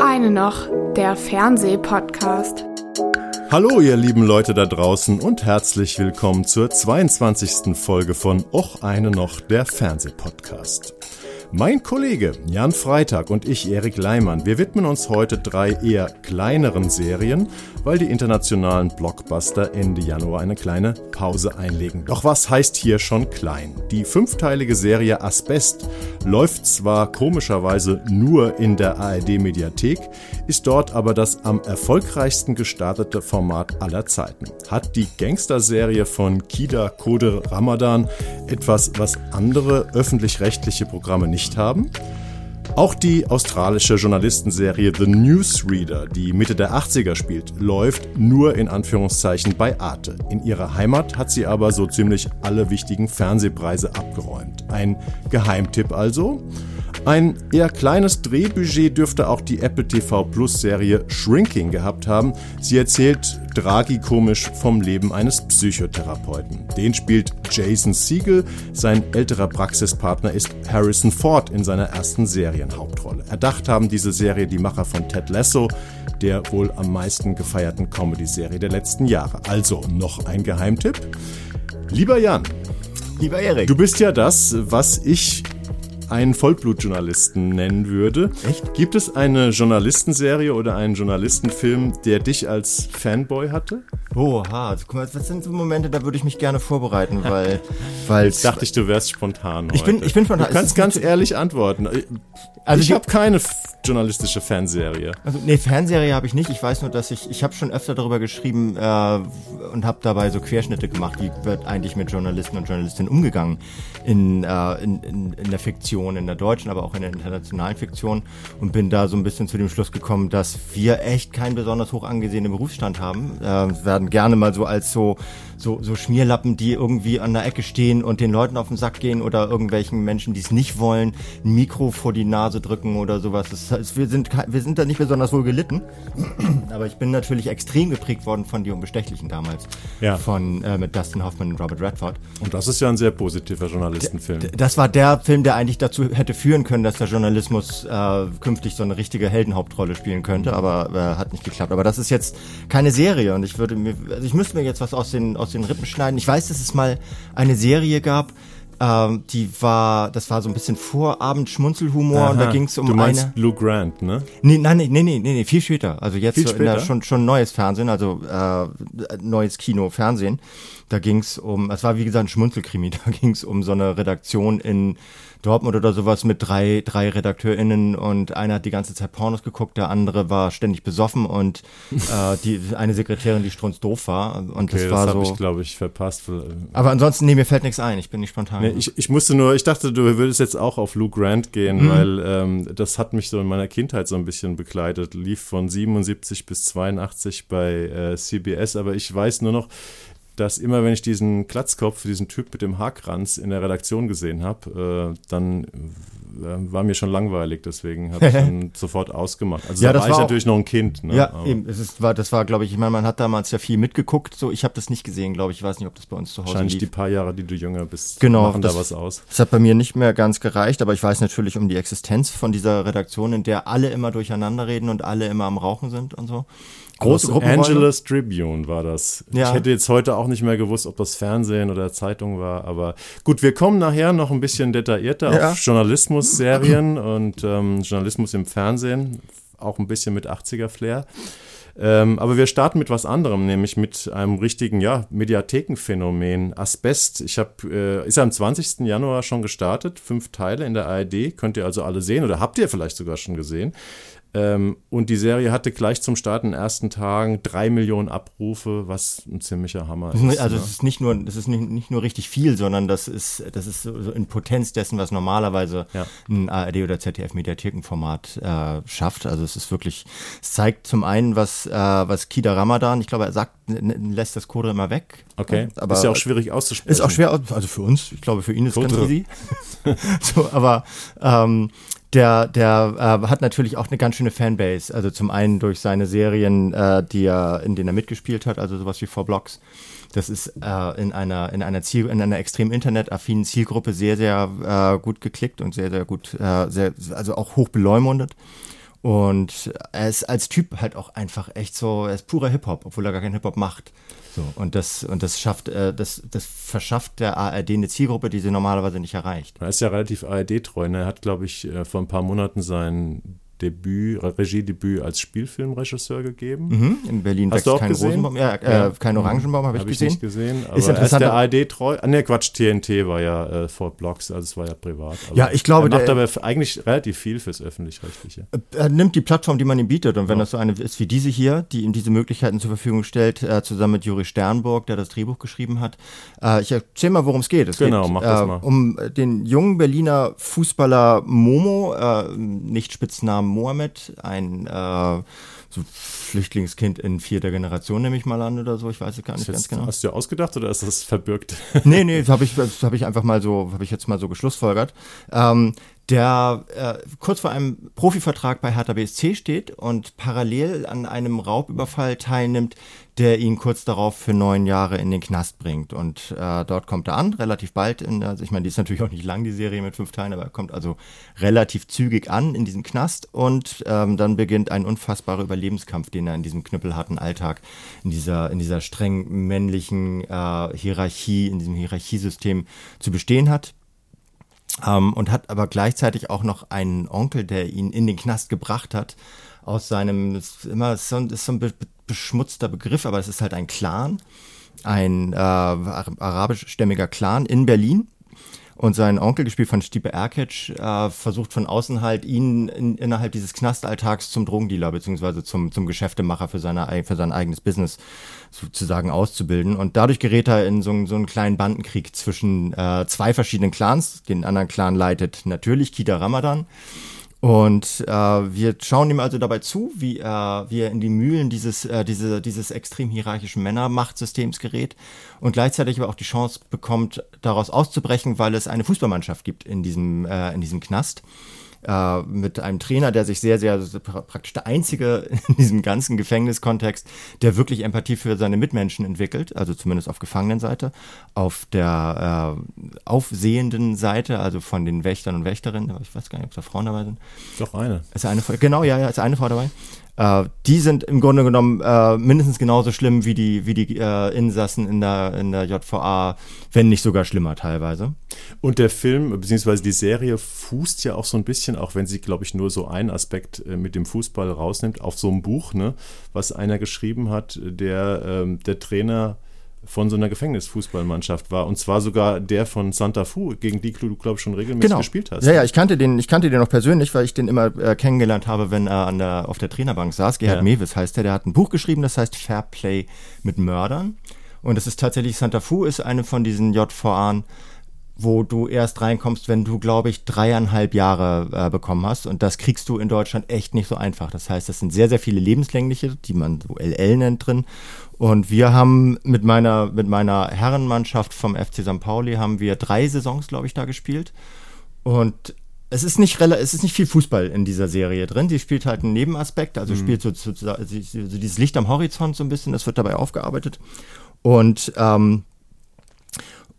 eine noch, der Fernsehpodcast. Hallo ihr lieben Leute da draußen und herzlich willkommen zur 22. Folge von Och eine noch, der Fernsehpodcast. Mein Kollege Jan Freitag und ich, Erik Leimann, wir widmen uns heute drei eher kleineren Serien, weil die internationalen Blockbuster Ende Januar eine kleine Pause einlegen. Doch was heißt hier schon klein? Die fünfteilige Serie Asbest läuft zwar komischerweise nur in der ARD Mediathek, ist dort aber das am erfolgreichsten gestartete Format aller Zeiten. Hat die Gangsterserie von Kida Koder Ramadan etwas, was andere öffentlich-rechtliche Programme nicht haben. Auch die australische Journalistenserie The Newsreader, die Mitte der 80er spielt, läuft nur in Anführungszeichen bei Arte. In ihrer Heimat hat sie aber so ziemlich alle wichtigen Fernsehpreise abgeräumt. Ein Geheimtipp also. Ein eher kleines Drehbudget dürfte auch die Apple TV Plus Serie Shrinking gehabt haben. Sie erzählt tragikomisch vom Leben eines Psychotherapeuten. Den spielt Jason Siegel. Sein älterer Praxispartner ist Harrison Ford in seiner ersten Serienhauptrolle. Erdacht haben diese Serie die Macher von Ted Lasso, der wohl am meisten gefeierten Comedy-Serie der letzten Jahre. Also noch ein Geheimtipp. Lieber Jan, Lieber Erik. Du bist ja das, was ich einen Vollblutjournalisten nennen würde. Echt? Gibt es eine Journalistenserie oder einen Journalistenfilm, der dich als Fanboy hatte? Oha, guck mal, was sind so Momente, da würde ich mich gerne vorbereiten, weil, weil Jetzt dachte ich, du wärst spontan. Ich bin, ich bin spontan. Du kannst ganz ehrlich antworten. Also ich habe keine journalistische Fanserie. Also nee, Fanserie habe ich nicht. Ich weiß nur, dass ich ich habe schon öfter darüber geschrieben äh, und habe dabei so Querschnitte gemacht, wie wird eigentlich mit Journalisten und Journalistinnen umgegangen in, äh, in, in, in der Fiktion, in der deutschen, aber auch in der internationalen Fiktion und bin da so ein bisschen zu dem Schluss gekommen, dass wir echt keinen besonders hoch angesehenen Berufsstand haben. Äh, werden gerne mal so als so so, so Schmierlappen, die irgendwie an der Ecke stehen und den Leuten auf den Sack gehen oder irgendwelchen Menschen, die es nicht wollen, ein Mikro vor die Nase drücken oder sowas. Das heißt, wir sind, wir sind da nicht besonders wohl gelitten. Aber ich bin natürlich extrem geprägt worden von Die Unbestechlichen damals. Ja. Von, äh, mit Dustin Hoffman und Robert Redford. Und das ist ja ein sehr positiver Journalistenfilm. D das war der Film, der eigentlich dazu hätte führen können, dass der Journalismus äh, künftig so eine richtige Heldenhauptrolle spielen könnte, aber äh, hat nicht geklappt. Aber das ist jetzt keine Serie und ich würde mir, also ich müsste mir jetzt was aus den, aus aus den Rippen schneiden. Ich weiß, dass es mal eine Serie gab, ähm, die war, das war so ein bisschen Vorabend-Schmunzelhumor Aha, und da ging es um du meinst eine. Lou Grant, ne? Nee, nein, nee, nee, nee, nee, viel später. Also jetzt Viel in der, später? schon, schon neues Fernsehen, also äh, neues Kino, Fernsehen. Da ging es um, es war wie gesagt ein Schmunzelkrimi, da ging es um so eine Redaktion in Dortmund oder sowas mit drei, drei RedakteurInnen und einer hat die ganze Zeit Pornos geguckt, der andere war ständig besoffen und äh, die eine Sekretärin, die strunzdoof war. Und Okay, das das, war habe so. ich, glaube ich, verpasst. Aber ansonsten, nee, mir fällt nichts ein, ich bin nicht spontan. Nee, ich, ich musste nur, ich dachte, du würdest jetzt auch auf Lou Grant gehen, Mhm. weil ähm, das hat mich so in meiner Kindheit so ein bisschen begleitet. Lief von 77 bis 82 bei äh, CBS, aber ich weiß nur noch, dass immer, wenn ich diesen Glatzkopf, diesen Typ mit dem Haarkranz in der Redaktion gesehen habe, äh, dann äh, war mir schon langweilig, deswegen habe ich dann sofort ausgemacht. Also Ja, da das war ich war auch- natürlich noch ein Kind. Ne? Ja, Aber eben. Es ist, war, das war, glaube ich, ich meine, man hat damals ja viel mitgeguckt. So, ich habe das nicht gesehen, glaube ich. Ich weiß nicht, ob das bei uns zu Hause Wahrscheinlich die lief. paar Jahre, die du jünger bist, Genau, machen da das- was aus. Das hat bei mir nicht mehr ganz gereicht, aber ich weiß natürlich um die Existenz von dieser Redaktion, in der alle immer durcheinander reden und alle immer am Rauchen sind und so. Große Los. Angeles Tribune war das. Ja. Ich hätte jetzt heute auch nicht mehr gewusst, ob das Fernsehen oder Zeitung war, aber gut, wir kommen nachher noch ein bisschen detaillierter Ja. auf Journalismus-Serien und ähm, Journalismus im Fernsehen, auch ein bisschen mit 80er-Flair. Ähm, aber wir starten mit was anderem, nämlich mit einem richtigen, ja, Mediathekenphänomen. Asbest. Ich habe, äh, ist am 20. Januar schon gestartet, fünf Teile in der ARD, könnt ihr also alle sehen oder habt ihr vielleicht sogar schon gesehen. Ähm, und die Serie hatte gleich zum Start in den ersten Tagen drei Millionen Abrufe, was ein ziemlicher Hammer ist. Also ne? es ist nicht nur, das ist nicht, nicht nur richtig viel, sondern das ist, das ist so in Potenz dessen, was normalerweise Ja. ein ARD oder ZDF Mediathekenformat äh, schafft. Also es ist wirklich, es zeigt zum einen, was, äh, was Kida Ramadan, ich glaube, er sagt, lässt das Code immer weg. Okay, aber ist ja auch schwierig auszusprechen. Ist auch schwer, also für uns, ich glaube, für ihn ist es ganz easy. so, aber ähm, der, der äh, hat natürlich auch eine ganz schöne Fanbase. Also zum einen durch seine Serien, äh, die er, in denen er mitgespielt hat, also sowas wie Four Blocks. Das ist äh, in einer in einer Ziel in einer extrem internetaffinen Zielgruppe sehr sehr äh, gut geklickt und sehr sehr gut äh, sehr also auch hoch beleumundet. Und er ist als Typ halt auch einfach echt so, er ist purer Hip-Hop, obwohl er gar keinen Hip-Hop macht. So, und das, und das schafft, äh, das, das verschafft der ARD eine Zielgruppe, die sie normalerweise nicht erreicht. Er ist ja relativ ARD-treu. Ne? Er hat, glaube ich, äh, vor ein paar Monaten sein Debüt, Regiedebüt als Spielfilmregisseur gegeben. Mhm, in Berlin Hast du auch kein gesehen? Rosenbaum, ja, äh, Ja. kein Orangenbaum, habe ich Habe ich gesehen. nicht gesehen. Aber Ist er interessant, der ARD treu. Ah, ne, Quatsch, TNT war ja äh, Fort Blocks, also es war ja privat. Ja, ich glaube, er macht der- aber eigentlich relativ viel fürs Öffentlich-Rechtliche. Er nimmt die Plattform, die man ihm bietet. Und wenn das so eine ist wie diese hier, die ihm diese Möglichkeiten zur Verfügung stellt, äh, zusammen mit Juri Sternburg, der das Drehbuch geschrieben hat. Äh, ich erzähl mal, worum es geht. Es Genau, geht mach das äh, mal. um den jungen Berliner Fußballer Momo, äh, nicht Spitznamen Mohammed, ein äh, so Flüchtlingskind in vierter Generation, nehme ich mal an oder so. Ich weiß es gar nicht Ist ganz jetzt, genau. Hast du dir ausgedacht oder ist das verbürgt? nee, nee, das habe ich, das hab ich einfach mal so, habe ich jetzt mal so geschlussfolgert. Ähm, der äh, kurz vor einem Profivertrag bei Hertha BSC steht und parallel an einem Raubüberfall teilnimmt, der ihn kurz darauf für neun Jahre in den Knast bringt. Und äh, dort kommt er an, relativ bald. In, also ich meine, die ist natürlich auch nicht lang, die Serie mit fünf Teilen, aber er kommt also relativ zügig an in diesem Knast. Und ähm, dann beginnt ein unfassbarer Überlebenskampf, den er in diesem knüppelharten Alltag, in dieser, in dieser streng männlichen äh, Hierarchie, in diesem Hierarchiesystem zu bestehen hat. Ähm, und hat aber gleichzeitig auch noch einen Onkel, der ihn in den Knast gebracht hat, aus seinem, ist immer ist so ein, ist so ein be beschmutzter Begriff, aber es ist halt ein Clan, ein äh, arabischstämmiger Clan in Berlin. Und sein Onkel, gespielt von Stipe Erkic, äh, versucht von außen halt ihn in, innerhalb dieses Knastalltags zum Drogendealer beziehungsweise zum, zum Geschäftemacher für, seine, ei- für sein eigenes Business sozusagen auszubilden. Und dadurch gerät er in so, einen- so einen kleinen Bandenkrieg zwischen äh, zwei verschiedenen Clans. Den anderen Clan leitet natürlich Kita Ramadan. Und äh, wir schauen ihm also dabei zu, wie, er wie er in die Mühlen dieses, äh, diese, dieses extrem hierarchischen Männermachtsystems gerät und gleichzeitig aber auch die Chance bekommt, daraus auszubrechen, weil es eine Fußballmannschaft gibt in diesem, äh, in diesem Knast. Äh, mit einem Trainer, der sich sehr, sehr pra- praktisch der einzige in diesem ganzen Gefängniskontext, der wirklich Empathie für seine Mitmenschen entwickelt, also zumindest auf Gefangenenseite, auf der äh, aufsehenden Seite, also von den Wächtern und Wächterinnen, ich weiß gar nicht, ob da Frauen dabei sind, Doch eine. ist eine Frau, genau, ja, ja, ist eine Frau dabei. Äh, die sind im Grunde genommen äh, mindestens genauso schlimm wie die, wie die äh, Insassen in der, in der JVA, wenn nicht sogar schlimmer teilweise. Und der Film, beziehungsweise die Serie, fußt ja auch so ein bisschen, auch wenn sie, glaube ich, nur so einen Aspekt äh, mit dem Fußball rausnimmt, auf so einem Buch, ne, was einer geschrieben hat, der ähm, der Trainer von so einer Gefängnisfußballmannschaft war. Und zwar sogar der von Santa Fu, gegen die du, glaube ich, schon regelmäßig gespielt hast. Genau. Ja, ja, ich kannte den, ich kannte den auch persönlich, weil ich den immer äh, kennengelernt habe, wenn er an der, auf der Trainerbank saß. Gerhard Ja. Mewis heißt der, der hat ein Buch geschrieben, das heißt Fair Play mit Mördern. Und es ist tatsächlich, Santa Fu ist eine von diesen JVA'n, wo du erst reinkommst, wenn du, glaube ich, dreieinhalb Jahre äh, bekommen hast. Und das kriegst du in Deutschland echt nicht so einfach. Das heißt, das sind sehr, sehr viele lebenslängliche, die man so LL nennt drin. Und wir haben mit meiner, mit meiner Herrenmannschaft vom FC St. Pauli haben wir drei Saisons, glaube ich, da gespielt. Und es ist nicht es ist nicht viel Fußball in dieser Serie drin. Sie spielt halt einen Nebenaspekt, also spielt so, so, so, so dieses Licht am Horizont so ein bisschen, das wird dabei aufgearbeitet. Und ähm,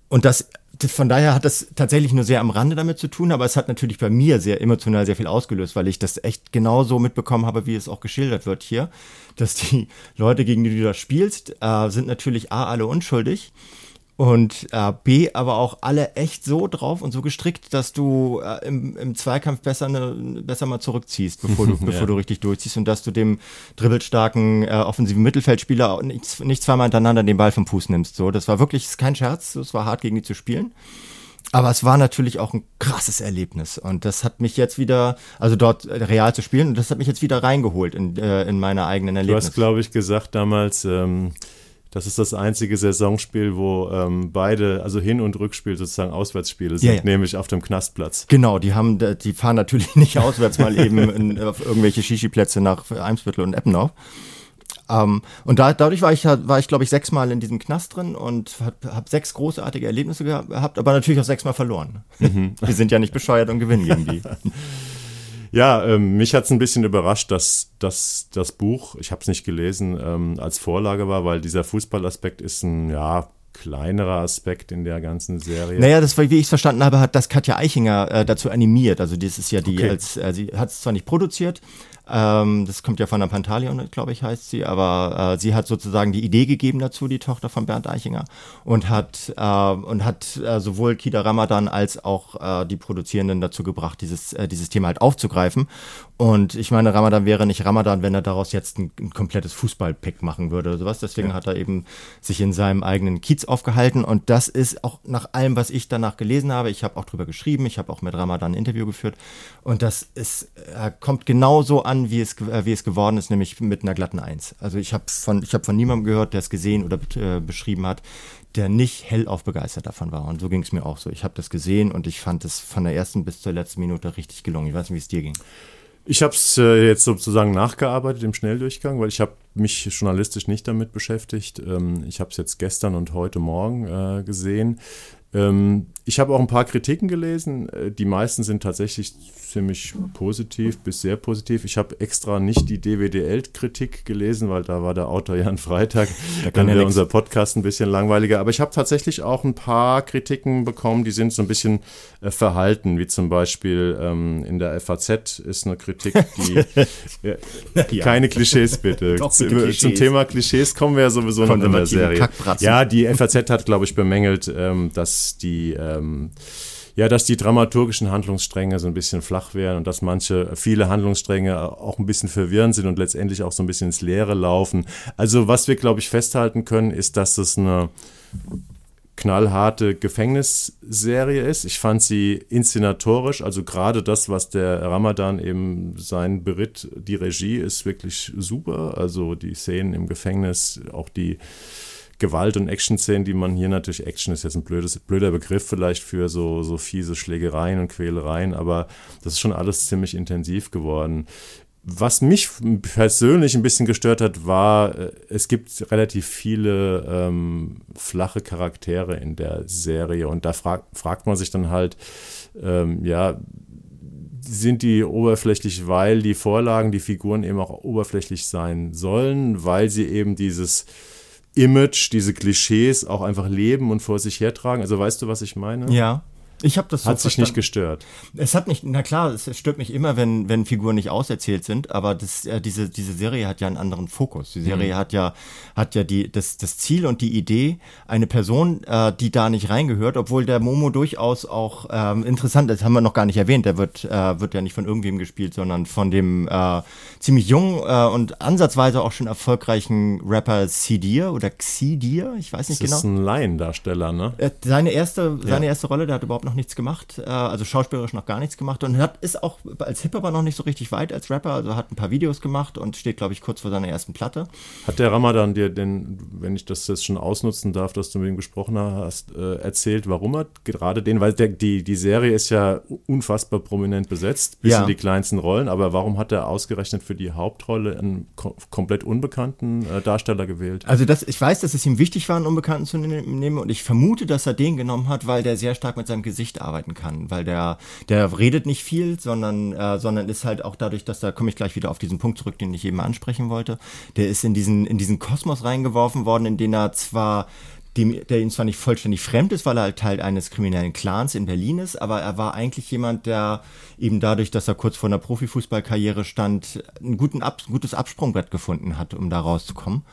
und das, von daher hat das tatsächlich nur sehr am Rande damit zu tun, aber es hat natürlich bei mir sehr emotional sehr viel ausgelöst, weil ich das echt genauso mitbekommen habe, wie es auch geschildert wird hier, dass die Leute, gegen die du da spielst, äh, sind natürlich A, alle unschuldig und äh, B, aber auch alle echt so drauf und so gestrickt, dass du äh, im, im Zweikampf besser, ne, besser mal zurückziehst, bevor du, bevor du richtig durchziehst und dass du dem dribbelstarken äh, offensiven Mittelfeldspieler nicht, nicht zweimal hintereinander den Ball vom Fuß nimmst. So, das war wirklich ist kein Scherz, es war hart gegen die zu spielen. Aber es war natürlich auch ein krasses Erlebnis und das hat mich jetzt wieder, also dort äh, real zu spielen, und das hat mich jetzt wieder reingeholt in, äh, in meine eigenen Du Erlebnisse. hast, glaube ich, gesagt damals, ähm, das ist das einzige Saisonspiel, wo ähm, beide, also Hin- und Rückspiel sozusagen Auswärtsspiele sind, Ja, ja. nämlich auf dem Knastplatz. Genau, die haben, die fahren natürlich nicht auswärts mal eben in, auf irgendwelche Shishi-Plätze nach Eimsbüttel und Eppenau. Ähm, und da, dadurch war ich, war ich glaube ich, sechsmal in diesem Knast drin und habe hab sechs großartige Erlebnisse gehabt, aber natürlich auch sechsmal verloren. Wir sind ja nicht bescheuert und gewinnen gegen die. Ja, ähm, mich hat es ein bisschen überrascht, dass, dass das Buch, ich habe es nicht gelesen, ähm, als Vorlage war, weil dieser Fußballaspekt ist ein, ja, kleinerer Aspekt in der ganzen Serie. Naja, das wie ich es verstanden habe, hat das Katja Eichinger äh, dazu animiert. Also das ist ja die Okay. als, äh, sie hat es zwar nicht produziert, Ähm, das kommt ja von der Pantaleon, glaube ich, heißt sie. Aber äh, sie hat sozusagen die Idee gegeben dazu, die Tochter von Bernd Eichinger. Und hat, äh, und hat äh, sowohl Kida Ramadan als auch äh, die Produzierenden dazu gebracht, dieses, äh, dieses Thema halt aufzugreifen. Und ich meine, Ramadan wäre nicht Ramadan, wenn er daraus jetzt ein, ein komplettes Fußballpick machen würde oder sowas. Deswegen ja. hat er eben sich in seinem eigenen Kiez aufgehalten. Und das ist auch nach allem, was ich danach gelesen habe. Ich habe auch drüber geschrieben. Ich habe auch mit Ramadan ein Interview geführt. Und das ist, äh, kommt genauso an, wie es, äh, wie es geworden ist, nämlich mit einer glatten Eins. Also ich habe von, ich habe von niemandem gehört, der es gesehen oder äh, beschrieben hat, der nicht hellauf begeistert davon war. Und so ging es mir auch so. Ich habe das gesehen und ich fand es von der ersten bis zur letzten Minute richtig gelungen. Ich weiß nicht, wie es dir ging. Ich habe es äh, jetzt sozusagen nachgearbeitet im Schnelldurchgang, weil ich habe mich journalistisch nicht damit beschäftigt. Ähm, ich habe es jetzt gestern und heute Morgen äh, gesehen. Ähm, ich habe auch ein paar Kritiken gelesen. Äh, die meisten sind tatsächlich ziemlich positiv bis sehr positiv. Ich habe extra nicht die DWDL-Kritik gelesen, weil da war der Autor Jan Freitag. Da dann wäre unser Podcast ein bisschen langweiliger. Aber ich habe tatsächlich auch ein paar Kritiken bekommen, die sind so ein bisschen äh, verhalten, wie zum Beispiel ähm, in der FAZ ist eine Kritik, die äh, ja. keine Klischees bitte. Doch, bitte Klischees. Zum Thema Klischees kommen wir ja sowieso noch in der Serie. Ja, die FAZ hat, glaube ich, bemängelt, ähm, dass die ähm, ja, dass die dramaturgischen Handlungsstränge so ein bisschen flach wären und dass manche, viele Handlungsstränge auch ein bisschen verwirrend sind und letztendlich auch so ein bisschen ins Leere laufen. Also was wir, glaube ich, festhalten können, ist, dass es eine knallharte Gefängnisserie ist. Ich fand sie inszenatorisch, also gerade das, was der Ramadan eben sein beritt, die Regie ist wirklich super. Also die Szenen im Gefängnis, auch die Gewalt- und Action-Szenen, die man hier natürlich, Action ist jetzt ein blödes, blöder Begriff vielleicht für so, so fiese Schlägereien und Quälereien, aber das ist schon alles ziemlich intensiv geworden. Was mich persönlich ein bisschen gestört hat, war, äh, es gibt relativ viele ähm, flache Charaktere in der Serie und da frag, fragt man sich dann halt, ähm, ja, sind die oberflächlich, weil die Vorlagen, die Figuren eben auch oberflächlich sein sollen, weil sie eben dieses Image, diese Klischees auch einfach leben und vor sich hertragen. Also weißt du, was ich meine? Ja. Ich habe das so Hat sich nicht gestört. Es hat mich, na klar, es stört mich immer, wenn, wenn Figuren nicht auserzählt sind, aber das, äh, diese, diese Serie hat ja einen anderen Fokus. Die Serie mhm. hat ja, hat ja die, das, das Ziel und die Idee, eine Person, äh, die da nicht reingehört, obwohl der Momo durchaus auch ähm, interessant ist, haben wir noch gar nicht erwähnt, der wird, äh, wird ja nicht von irgendwem gespielt, sondern von dem äh, ziemlich jungen äh, und ansatzweise auch schon erfolgreichen Rapper Sidir oder Xidir, ich weiß nicht das genau. Das ist ein Laiendarsteller, ne? Äh, seine erste, seine ja. erste Rolle, der hat überhaupt noch nichts gemacht, äh, also schauspielerisch noch gar nichts gemacht und hat, ist auch als Hip-Hopper noch nicht so richtig weit als Rapper, also hat ein paar Videos gemacht und steht, glaube ich, kurz vor seiner ersten Platte. Hat der Ramadan dir denn, wenn ich das jetzt schon ausnutzen darf, dass du mit ihm gesprochen hast, äh, erzählt, warum er gerade den, weil der, die, die Serie ist ja unfassbar prominent besetzt, bis ja. in die kleinsten Rollen, aber warum hat er ausgerechnet für die Hauptrolle einen kom komplett unbekannten äh, Darsteller gewählt? Also das, ich weiß, dass es ihm wichtig war, einen Unbekannten zu ne-, nehmen und ich vermute, dass er den genommen hat, weil der sehr stark mit seinem Gesicht Gesicht arbeiten kann, weil der, der redet nicht viel, sondern, äh, sondern ist halt auch dadurch, dass da komme ich gleich wieder auf diesen Punkt zurück, den ich eben ansprechen wollte. Der ist in diesen, in diesen Kosmos reingeworfen worden, in den er zwar dem, der ihm zwar nicht vollständig fremd ist, weil er halt Teil eines kriminellen Clans in Berlin ist, aber er war eigentlich jemand, der eben dadurch, dass er kurz vor einer Profifußballkarriere stand, ein, guten Ab, gutes Absprungbrett gefunden hat, um da rauszukommen.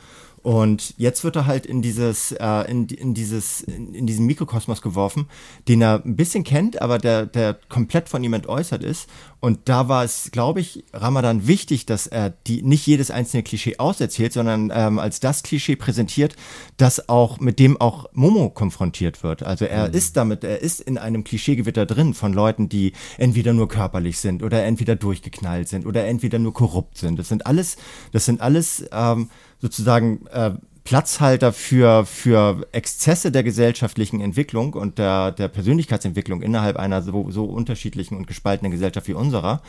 Und jetzt wird er halt in dieses, äh, in, in dieses, in, in, diesen Mikrokosmos geworfen, den er ein bisschen kennt, aber der, der komplett von ihm entäußert ist. Und da war es, glaube ich, Ramadan wichtig, dass er die nicht jedes einzelne Klischee auserzählt, sondern ähm, als das Klischee präsentiert, das auch mit dem auch Momo konfrontiert wird. Also er mhm. ist damit, er ist in einem Klischeegewitter drin von Leuten, die entweder nur körperlich sind oder entweder durchgeknallt sind oder entweder nur korrupt sind. Das sind alles, das sind alles ähm, sozusagen äh, Platzhalter für, für Exzesse der gesellschaftlichen Entwicklung und der, der Persönlichkeitsentwicklung innerhalb einer so, so unterschiedlichen und gespaltenen Gesellschaft wie unserer,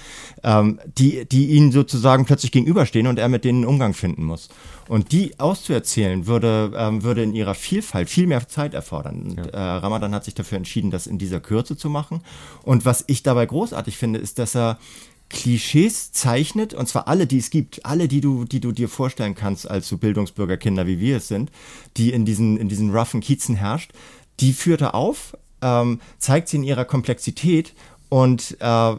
ähm, die, die ihnen sozusagen plötzlich gegenüberstehen und er mit denen Umgang finden muss. Und die auszuerzählen, würde, ähm, würde in ihrer Vielfalt viel mehr Zeit erfordern. Und, ja. äh, Ramadan hat sich dafür entschieden, das in dieser Kürze zu machen. Und was ich dabei großartig finde, ist, dass er Klischees zeichnet, und zwar alle, die es gibt, alle, die du, die du dir vorstellen kannst als so Bildungsbürgerkinder, wie wir es sind, die in diesen, in diesen roughen Kiezen herrscht, die führt er auf, ähm, zeigt sie in ihrer Komplexität und äh,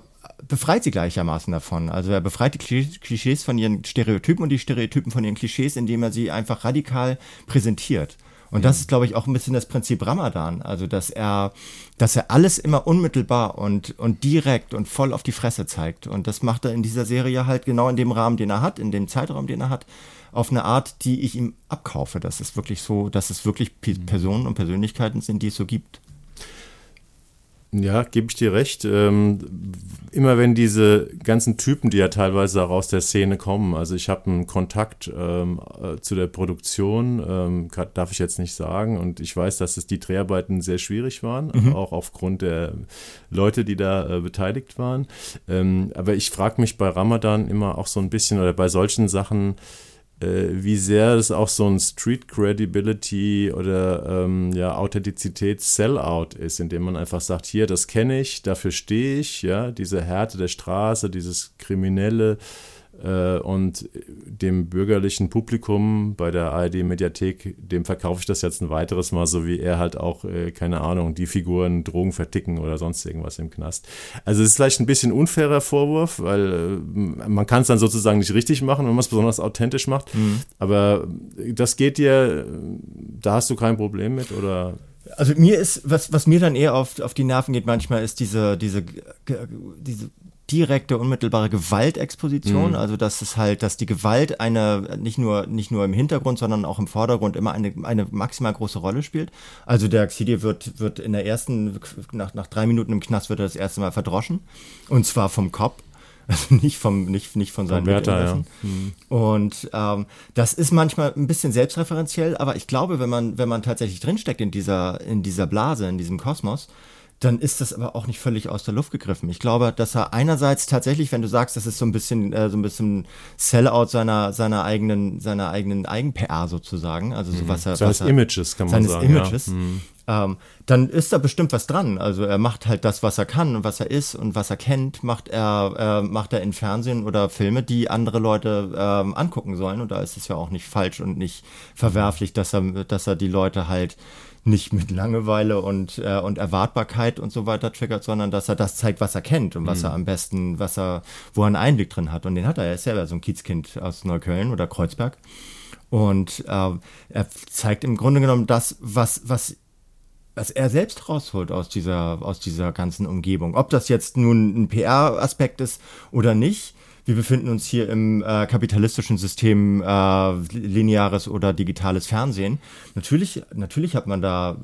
befreit sie gleichermaßen davon. Also er befreit die Klischees von ihren Stereotypen und die Stereotypen von ihren Klischees, indem er sie einfach radikal präsentiert. Und das ist, glaube ich, auch ein bisschen das Prinzip Ramadan. Also, dass er, dass er alles immer unmittelbar und, und direkt und voll auf die Fresse zeigt. Und das macht er in dieser Serie halt genau in dem Rahmen, den er hat, in dem Zeitraum, den er hat, auf eine Art, die ich ihm abkaufe. Das ist wirklich so, dass es wirklich Personen und Persönlichkeiten sind, die es so gibt. Ja, gebe ich dir recht. Ähm, immer wenn diese ganzen Typen, die ja teilweise auch aus der Szene kommen, also ich habe einen Kontakt ähm, äh, zu der Produktion, ähm, darf ich jetzt nicht sagen, und ich weiß, dass es die Dreharbeiten sehr schwierig waren, mhm. auch aufgrund der Leute, die da äh, beteiligt waren. Ähm, aber ich frage mich bei Ramadan immer auch so ein bisschen oder bei solchen Sachen, wie sehr es auch so ein Street Credibility oder ähm, ja, Authentizität Sellout ist, indem man einfach sagt, hier, das kenne ich, dafür stehe ich, ja, diese Härte der Straße, dieses Kriminelle, äh, und dem bürgerlichen Publikum bei der ARD-Mediathek, dem verkaufe ich das jetzt ein weiteres Mal, so wie er halt auch, äh, keine Ahnung, die Figuren Drogen verticken oder sonst irgendwas im Knast. Also es ist vielleicht ein bisschen unfairer Vorwurf, weil äh, man kann es dann sozusagen nicht richtig machen, wenn man es besonders authentisch macht. Mhm. Aber das geht dir, da hast du kein Problem mit oder? Also mir ist, was, was mir dann eher auf, auf die Nerven geht manchmal, ist diese, diese, diese direkte, unmittelbare Gewaltexposition. Mhm. Also dass es halt, dass die Gewalt eine nicht nur nicht nur im Hintergrund, sondern auch im Vordergrund immer eine, eine maximal große Rolle spielt. Also der Xidi wird wird in der ersten nach nach drei Minuten im Knast wird er das erste Mal verdroschen und zwar vom Kopf. Also nicht vom nicht nicht von seinen Wärter, ja. Mhm. Und ähm, das ist manchmal ein bisschen selbstreferenziell, aber ich glaube, wenn man wenn man tatsächlich drinsteckt in dieser in dieser Blase, in diesem Kosmos, dann ist das aber auch nicht völlig aus der Luft gegriffen. Ich glaube, dass er einerseits tatsächlich, wenn du sagst, das ist so ein bisschen äh, so ein bisschen Sellout seiner seiner eigenen seiner eigenen Eigen-PR sozusagen, also so mhm. was er seines was er, Images kann man seines sagen, Images, ja. mhm. ähm, dann ist da bestimmt was dran. Also er macht halt das, was er kann und was er ist und was er kennt, macht er äh, macht er in Fernsehen oder Filme, die andere Leute ähm, angucken sollen. Und da ist es ja auch nicht falsch und nicht verwerflich, dass er dass er die Leute halt nicht mit Langeweile und, äh, und Erwartbarkeit und so weiter triggert, sondern dass er das zeigt, was er kennt und was mhm. er am besten, was er, wo er einen Einblick drin hat. Und den hat er. Ist selber so ein Kiezkind aus Neukölln oder Kreuzberg. Und äh, er zeigt im Grunde genommen das, was, was was er selbst rausholt aus dieser, aus dieser ganzen Umgebung. Ob das jetzt nun ein PR-Aspekt ist oder nicht, wir befinden uns hier im äh, kapitalistischen System äh, lineares oder digitales Fernsehen. Natürlich, natürlich hat man da,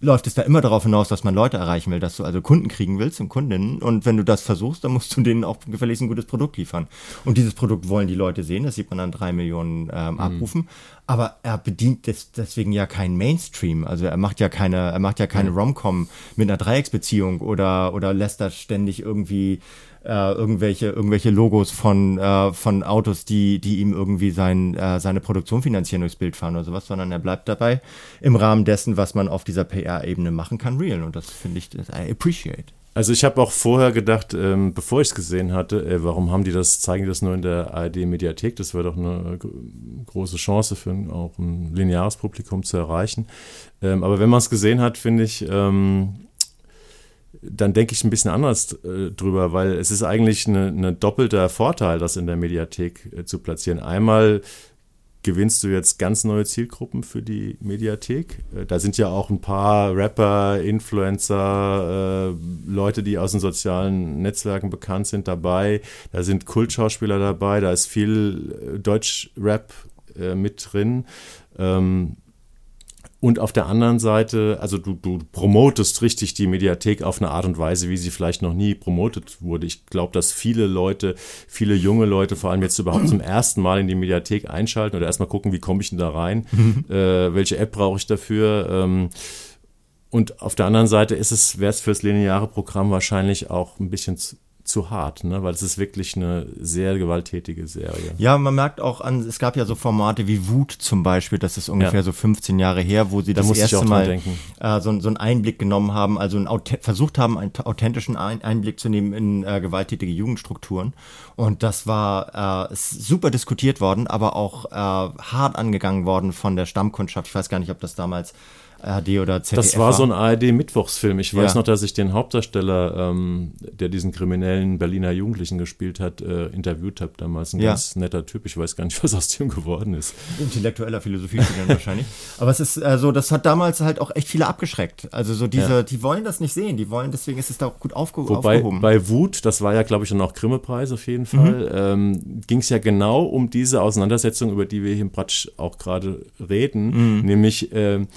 läuft es da immer darauf hinaus, dass man Leute erreichen will, dass du also Kunden kriegen willst und Kundinnen. Und wenn du das versuchst, dann musst du denen auch gefälligst ein gutes Produkt liefern. Und dieses Produkt wollen die Leute sehen. Das sieht man an drei Millionen ähm, mhm. Abrufen. Mhm. Aber er bedient des, deswegen ja keinen Mainstream. Also er macht ja keine, er macht ja keine mhm. Romcom mit einer Dreiecksbeziehung oder, oder lässt da ständig irgendwie äh, irgendwelche, irgendwelche Logos von, äh, von Autos, die, die ihm irgendwie sein, äh, seine Produktion finanzieren durchs Bild fahren oder sowas, sondern er bleibt dabei im Rahmen dessen, was man auf dieser PR-Ebene machen kann, real. Und das finde ich, das I appreciate. Also ich habe auch vorher gedacht, ähm, bevor ich es gesehen hatte, ey, warum haben die das, zeigen die das nur in der ARD-Mediathek? Das wäre doch eine große Chance für ein, auch ein lineares Publikum zu erreichen. Ähm, aber wenn man es gesehen hat, finde ich, ähm, dann denke ich ein bisschen anders äh, drüber, weil es ist eigentlich ein doppelter Vorteil, das in der Mediathek äh, zu platzieren. Einmal gewinnst du jetzt ganz neue Zielgruppen für die Mediathek. Äh, da sind ja auch ein paar Rapper, Influencer, Leute, die aus den sozialen Netzwerken bekannt sind dabei. Da sind Kultschauspieler dabei, da ist viel Deutsch-Rap mit drin. Ähm, und auf der anderen Seite, also du, du promotest richtig die Mediathek auf eine Art und Weise, wie sie vielleicht noch nie promotet wurde. Ich glaube, dass viele Leute, viele junge Leute vor allem jetzt überhaupt zum ersten Mal in die Mediathek einschalten oder erstmal gucken, wie komme ich denn da rein? Mhm. äh, welche App brauche ich dafür? Ähm, und auf der anderen Seite ist es, wäre es fürs lineare Programm wahrscheinlich auch ein bisschen zu, hart, ne? weil es ist wirklich eine sehr gewalttätige Serie. Ja, man merkt auch an, es gab ja so Formate wie Wut zum Beispiel, das ist ungefähr ja. so 15 Jahre her, wo sie da das erste Mal äh, so, so einen Einblick genommen haben, also einen, versucht haben, einen authentischen Einblick zu nehmen in äh, gewalttätige Jugendstrukturen. Und das war äh, super diskutiert worden, aber auch äh, hart angegangen worden von der Stammkundschaft. Ich weiß gar nicht, ob das damals ARD oder ZDF Das war so ein ARD-Mittwochsfilm. Ich weiß Ja. noch, dass ich den Hauptdarsteller, ähm, der diesen kriminellen Berliner Jugendlichen gespielt hat, äh, interviewt habe damals. Ein Ja. ganz netter Typ. Ich weiß gar nicht, was aus dem geworden ist. intellektueller Philosophiestudent wahrscheinlich. Aber es ist äh, so, das hat damals halt auch echt viele abgeschreckt. Also so diese, Ja. die wollen das nicht sehen, die wollen, deswegen ist es da auch gut aufge Wobei aufgehoben. bei Wut, das war ja, glaube ich, dann auch Grimme-Preis auf jeden Mhm. Fall, ähm, ging es ja genau um diese Auseinandersetzung, über die wir hier im Pratsch auch gerade reden, Mhm. nämlich ähm,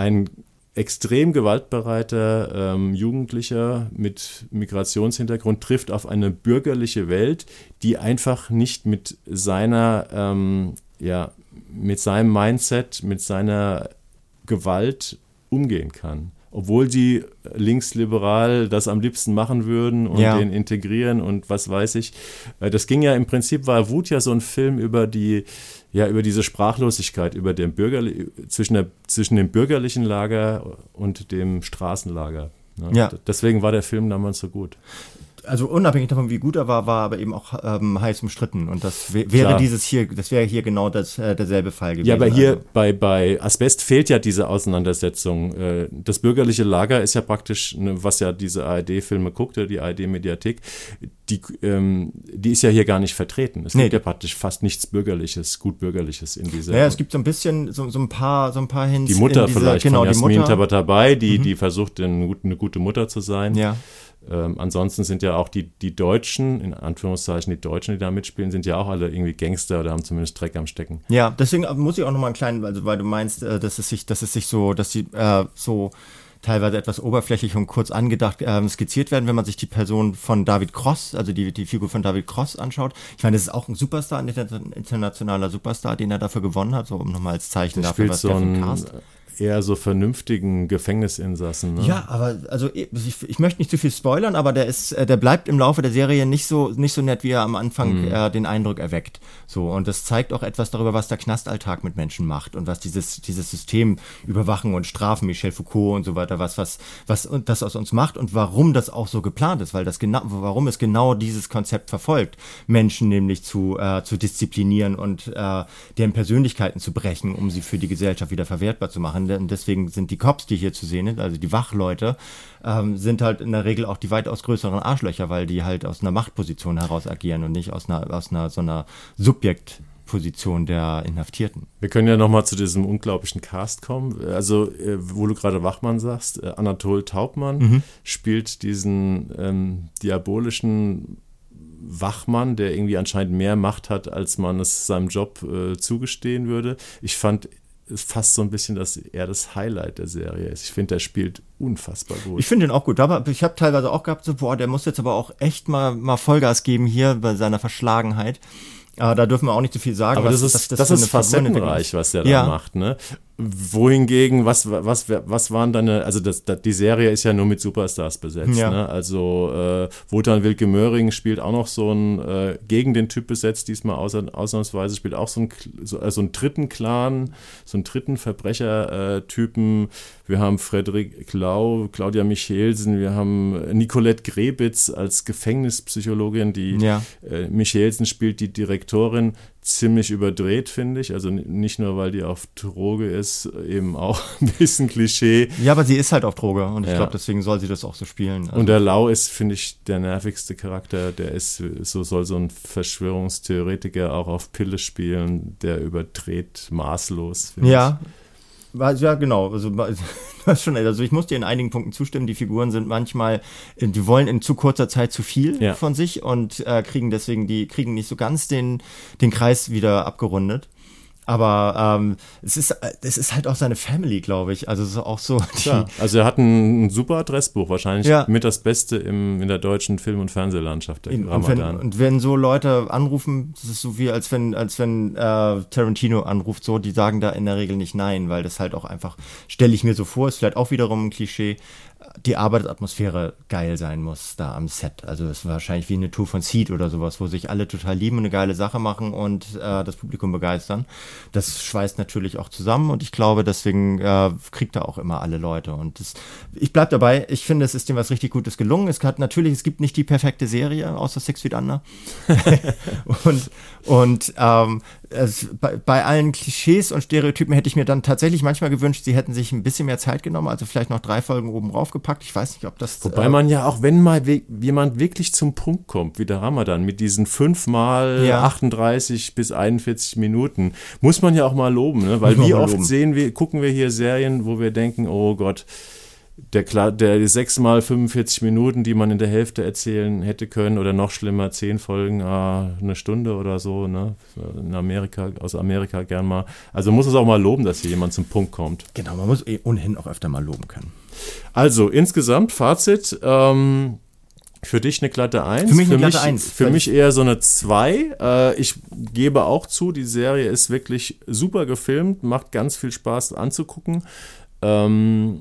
ein extrem gewaltbereiter ähm, Jugendlicher mit Migrationshintergrund trifft auf eine bürgerliche Welt, die einfach nicht mit seiner, ähm, ja, mit seinem Mindset, mit seiner Gewalt umgehen kann. Obwohl sie linksliberal das am liebsten machen würden und Ja. den integrieren und was weiß ich. Äh, Das ging ja im Prinzip, war Wut ja so ein Film über die, ja, über diese Sprachlosigkeit, über den Bürgerli zwischen, der, zwischen dem bürgerlichen Lager und dem Straßenlager. ne? Ja. Deswegen war der Film damals so gut. Also unabhängig davon, wie gut er war, war aber eben auch ähm, heiß umstritten. Und das wär- wäre Klar. dieses hier, das wäre hier genau das, äh, derselbe Fall gewesen. Ja, aber hier Also, bei, bei Asbest fehlt ja diese Auseinandersetzung. Äh, Das bürgerliche Lager ist ja praktisch, ne, was ja diese ARD-Filme guckt, oder die ARD-Mediathek, die, ähm, die ist ja hier gar nicht vertreten. Es Nee. gibt ja praktisch fast nichts Bürgerliches, gut Bürgerliches in dieser. naja, es gibt so ein bisschen, so, so ein paar, so ein paar Hints. die Mutter diese, vielleicht genau, von die Jasmin Mutter. Mhm. Tabatabai, die, die versucht, eine gute, eine gute Mutter zu sein. Ja. Ähm, ansonsten sind ja auch die, die Deutschen, in Anführungszeichen die Deutschen, die da mitspielen, sind ja auch alle irgendwie Gangster oder haben zumindest Dreck am Stecken. Ja, deswegen muss ich auch noch mal einen kleinen, also weil du meinst, äh, dass es sich, dass es sich so, dass sie äh, so teilweise etwas oberflächlich und kurz angedacht ähm, skizziert werden, wenn man sich die Person von David Cross, also die, die Figur von David Cross anschaut. Ich meine, das ist auch ein Superstar, ein inter- internationaler Superstar, den er dafür gewonnen hat, so um nochmal als Zeichen Der dafür, was so der für ein Cast eher so vernünftigen Gefängnisinsassen. Ne? Ja, aber also ich, ich möchte nicht zu viel spoilern, aber der ist, äh, der bleibt im Laufe der Serie nicht so nicht so nett, wie er am Anfang Mhm. äh, den Eindruck erweckt. So und das zeigt auch etwas darüber, was der Knastalltag mit Menschen macht und was dieses dieses System Überwachen und Strafen, Michel Foucault und so weiter, was was was und das aus uns macht und warum das auch so geplant ist, weil das genau, warum es genau dieses Konzept verfolgt, Menschen nämlich zu äh, zu disziplinieren und äh, deren Persönlichkeiten zu brechen, um sie für die Gesellschaft wieder verwertbar zu machen. Denn deswegen sind die Cops, die hier zu sehen sind, also die Wachleute, ähm, sind halt in der Regel auch die weitaus größeren Arschlöcher, weil die halt aus einer Machtposition heraus agieren und nicht aus einer, aus einer so einer Subjektposition der Inhaftierten. Wir können ja nochmal zu diesem unglaublichen Cast kommen. Also, äh, wo du gerade Wachmann sagst, äh, Anatol Taubmann Mhm. spielt diesen ähm, diabolischen Wachmann, der irgendwie anscheinend mehr Macht hat, als man es seinem Job äh, zugestehen würde. Ich fand fast so ein bisschen, dass er das Highlight der Serie ist. Ich finde, er spielt unfassbar gut. Ich finde den auch gut, aber ich habe teilweise auch gehabt, so, boah, der muss jetzt aber auch echt mal, mal Vollgas geben hier bei seiner Verschlagenheit. Äh, da dürfen wir auch nicht zu viel sagen. Aber was- das ist, das für ist eine Figurenentwicklung facettenreich, was der Ja. da macht. Ne? Wohingegen, was, was, was waren deine, also das, das, die Serie ist ja nur mit Superstars besetzt. Ja. Ne? Also äh, Wotan Wilke Möhring spielt auch noch so einen, äh, gegen den Typ besetzt, diesmal außer, ausnahmsweise, spielt auch so einen, so, also einen dritten Clan, so einen dritten Verbrechertypen. wir haben Frederik Klau, Claudia Michelsen, wir haben Nicolette Grebitz als Gefängnispsychologin, die Ja. äh, Michelsen spielt die Direktorin ziemlich überdreht, finde ich. Also nicht nur, weil die auf Droge ist, eben auch ein bisschen Klischee. Ja, aber sie ist halt auf Droge und ich Ja. glaube, deswegen soll sie das auch so spielen. Also, Und der Lau ist, finde ich, der nervigste Charakter. Der ist, so soll so ein Verschwörungstheoretiker auch auf Pille spielen, der überdreht maßlos. finde Ja. War- Ja, genau. Also, du hast schon, also ich muss dir in einigen Punkten zustimmen. Die Figuren sind manchmal, äh, die wollen in zu kurzer Zeit zu viel Ja. von sich und äh, kriegen deswegen die kriegen nicht so ganz den den Kreis wieder abgerundet. Aber ähm, es ist äh, es ist halt auch seine Family, glaube ich. Also es ist auch so. Ja, also er hat ein, ein super Adressbuch, wahrscheinlich Ja. mit das Beste im, in der deutschen Film- und Fernsehlandschaft, der Und wenn, und wenn so Leute anrufen, das ist so wie als wenn, als wenn äh, Tarantino anruft, so, die sagen da in der Regel nicht nein, weil das halt auch einfach, stelle ich mir so vor, ist vielleicht auch wiederum ein Klischee, die Arbeitsatmosphäre geil sein muss da am Set. Also es ist wahrscheinlich wie eine Tour von Seed oder sowas, wo sich alle total lieben und eine geile Sache machen und äh, das Publikum begeistern. Das schweißt natürlich auch zusammen und ich glaube, deswegen äh, kriegt er auch immer alle Leute. Und das, ich bleib dabei, ich finde, es ist dem was richtig Gutes gelungen. Es hat natürlich, es gibt nicht die perfekte Serie, außer Six Feet Under. und und ähm, also bei, bei, allen Klischees und Stereotypen hätte ich mir dann tatsächlich manchmal gewünscht, sie hätten sich ein bisschen mehr Zeit genommen, also vielleicht noch drei Folgen oben raufgepackt. Ich weiß nicht, ob das. Wobei äh, man ja auch, wenn mal we jemand wirklich zum Punkt kommt, wie der Ramadan, mit diesen fünfmal ja. 38 bis 41 Minuten, muss man ja auch mal loben, ne? weil wie oft loben. sehen wir, gucken wir hier Serien, wo wir denken, oh Gott, der, der sechs mal 45 Minuten, die man in der Hälfte erzählen hätte können, oder noch schlimmer, zehn Folgen, ah, eine Stunde oder so, ne? In Amerika, aus Amerika gern mal. Also muss es auch mal loben, dass hier jemand zum Punkt kommt. Genau, man muss eh ohnehin auch öfter mal loben können. Also, insgesamt, Fazit, ähm, für dich eine glatte 1. Für mich eine glatte mich, 1. Für mich eher so eine 2. Äh, ich gebe auch zu, die Serie ist wirklich super gefilmt, macht ganz viel Spaß anzugucken. Ähm,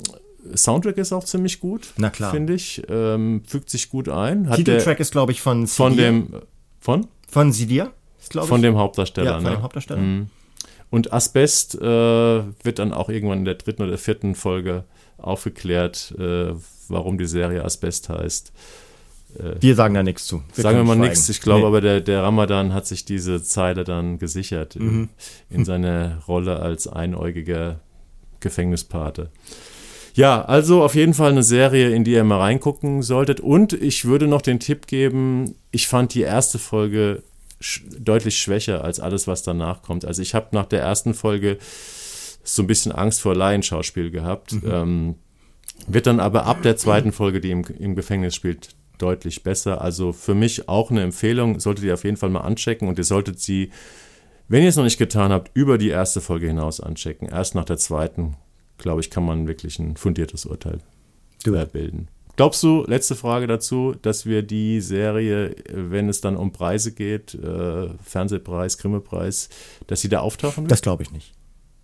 Soundtrack ist auch ziemlich gut. Na klar. Finde ich. Ähm, fügt sich gut ein. Hat Titeltrack der, ist, glaube ich, von Von dem. Von? Von Sidia, Von dem Hauptdarsteller. Ja, von ne? dem Hauptdarsteller. Mhm. Und Asbest äh, wird dann auch irgendwann in der dritten oder vierten Folge aufgeklärt, äh, warum die Serie Asbest heißt. Äh, wir sagen da nichts zu. Wir sagen wir mal nichts. Ich glaube nee. aber, der, der Ramadan hat sich diese Zeile dann gesichert mhm. in, in seine Rolle als einäugiger Gefängnispate. Ja, also auf jeden Fall eine Serie, in die ihr mal reingucken solltet. Und ich würde noch den Tipp geben, ich fand die erste Folge sch deutlich schwächer als alles, was danach kommt. Also ich habe nach der ersten Folge so ein bisschen Angst vor Laienschauspiel gehabt. Mhm. Ähm, wird dann aber ab der zweiten Folge, die im, im Gefängnis spielt, deutlich besser. Also für mich auch eine Empfehlung, solltet ihr auf jeden Fall mal anchecken und ihr solltet sie, wenn ihr es noch nicht getan habt, über die erste Folge hinaus anchecken. Erst nach der zweiten glaube ich, kann man wirklich ein fundiertes Urteil bilden. Glaubst du, letzte Frage dazu, dass wir die Serie, wenn es dann um Preise geht, äh, Fernsehpreis, Grimme-Preis, dass sie da auftauchen wird? Das glaube ich nicht.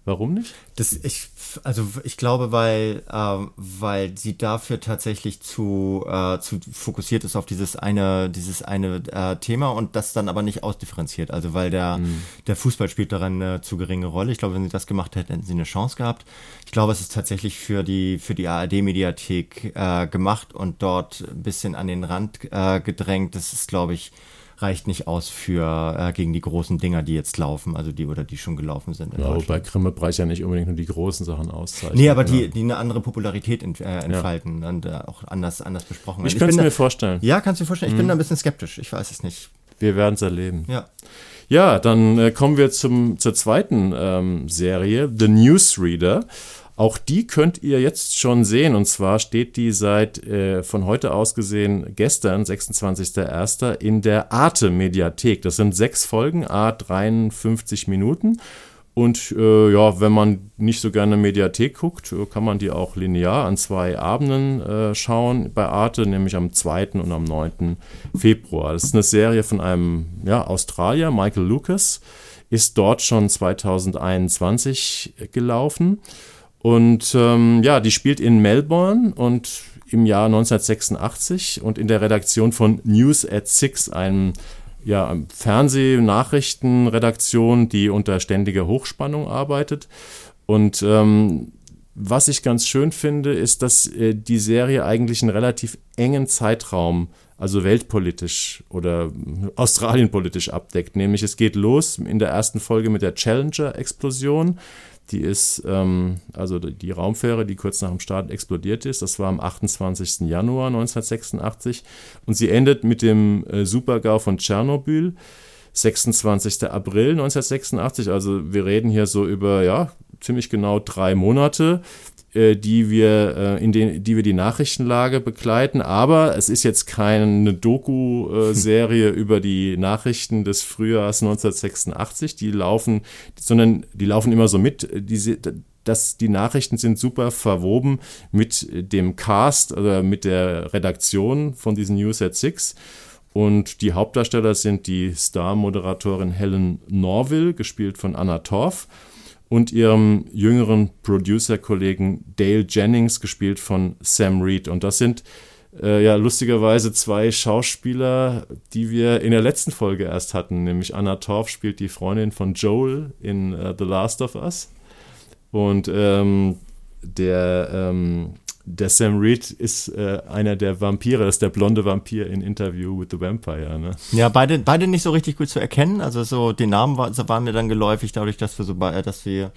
Warum nicht? Das, ich, also ich glaube, weil, äh, weil sie dafür tatsächlich zu, äh, zu fokussiert ist auf dieses eine, dieses eine äh, Thema und das dann aber nicht ausdifferenziert. Also weil der, mhm. der Fußball spielt daran eine zu geringe Rolle. Ich glaube, wenn sie das gemacht hätten, hätten sie eine Chance gehabt. Ich glaube, es ist tatsächlich für die, für die ARD-Mediathek äh, gemacht und dort ein bisschen an den Rand äh, gedrängt. Das ist, glaube ich, reicht nicht aus für äh, gegen die großen Dinger, die jetzt laufen, also die oder die schon gelaufen sind. ja, wobei Grimme-Preis ja nicht unbedingt nur die großen Sachen auszeichnet. Nee, aber die, ne? die eine andere Popularität ent, äh, entfalten ja. und äh, auch anders, anders besprochen werden. Ich, ich könnte es mir vorstellen. Ja, kannst du dir vorstellen. Ich mhm. bin da ein bisschen skeptisch. Ich weiß es nicht. Wir werden es erleben. Ja. Ja, dann äh, kommen wir zum, zur zweiten ähm, Serie, The Newsreader. Auch die könnt ihr jetzt schon sehen. Und zwar steht die seit äh, von heute aus gesehen gestern, 26.01. in der Arte Mediathek. Das sind sechs Folgen, a 53 Minuten. Und äh, ja, wenn man nicht so gerne Mediathek guckt, äh, kann man die auch linear an zwei Abenden äh, schauen bei Arte, nämlich am 2. und am 9. Februar. Das ist eine Serie von einem ja, Australier, Michael Lucas, ist dort schon 2021 gelaufen. Und ähm, ja, die spielt in Melbourne und im Jahr 1986 und in der Redaktion von News at Six, einem ja, Fernsehnachrichtenredaktion, die unter ständiger Hochspannung arbeitet. Und ähm, was ich ganz schön finde, ist, dass äh, die Serie eigentlich einen relativ engen Zeitraum, also weltpolitisch oder australienpolitisch abdeckt. Nämlich es geht los in der ersten Folge mit der Challenger-Explosion. Die ist, ähm, also die Raumfähre, die kurz nach dem Start explodiert ist, das war am 28. Januar 1986 und sie endet mit dem äh, Supergau von Tschernobyl. 26. April 1986, also wir reden hier so über ja ziemlich genau drei Monate äh, die wir äh, in den, die wir die Nachrichtenlage begleiten. Aber es ist jetzt keine Doku-Serie über die Nachrichten des Frühjahrs 1986. Die laufen, sondern die laufen immer so mit. Diese, das, die Nachrichten sind super verwoben mit dem Cast oder mit der Redaktion von diesen News at Six. Und die Hauptdarsteller sind die Star-Moderatorin Helen Norville, gespielt von Anna Torf und ihrem jüngeren Producer-Kollegen Dale Jennings, gespielt von Sam Reed. Und das sind äh, ja lustigerweise zwei Schauspieler, die wir in der letzten Folge erst hatten, nämlich Anna Torf spielt die Freundin von Joel in uh, The Last of Us und ähm, der ähm, der Sam Reed ist äh, einer der Vampire, das ist der blonde Vampir in Interview with the Vampire. Ne? Ja, beide, beide nicht so richtig gut zu erkennen. Also so den Namen war, waren mir dann geläufig, dadurch, dass wir so bei, dass wir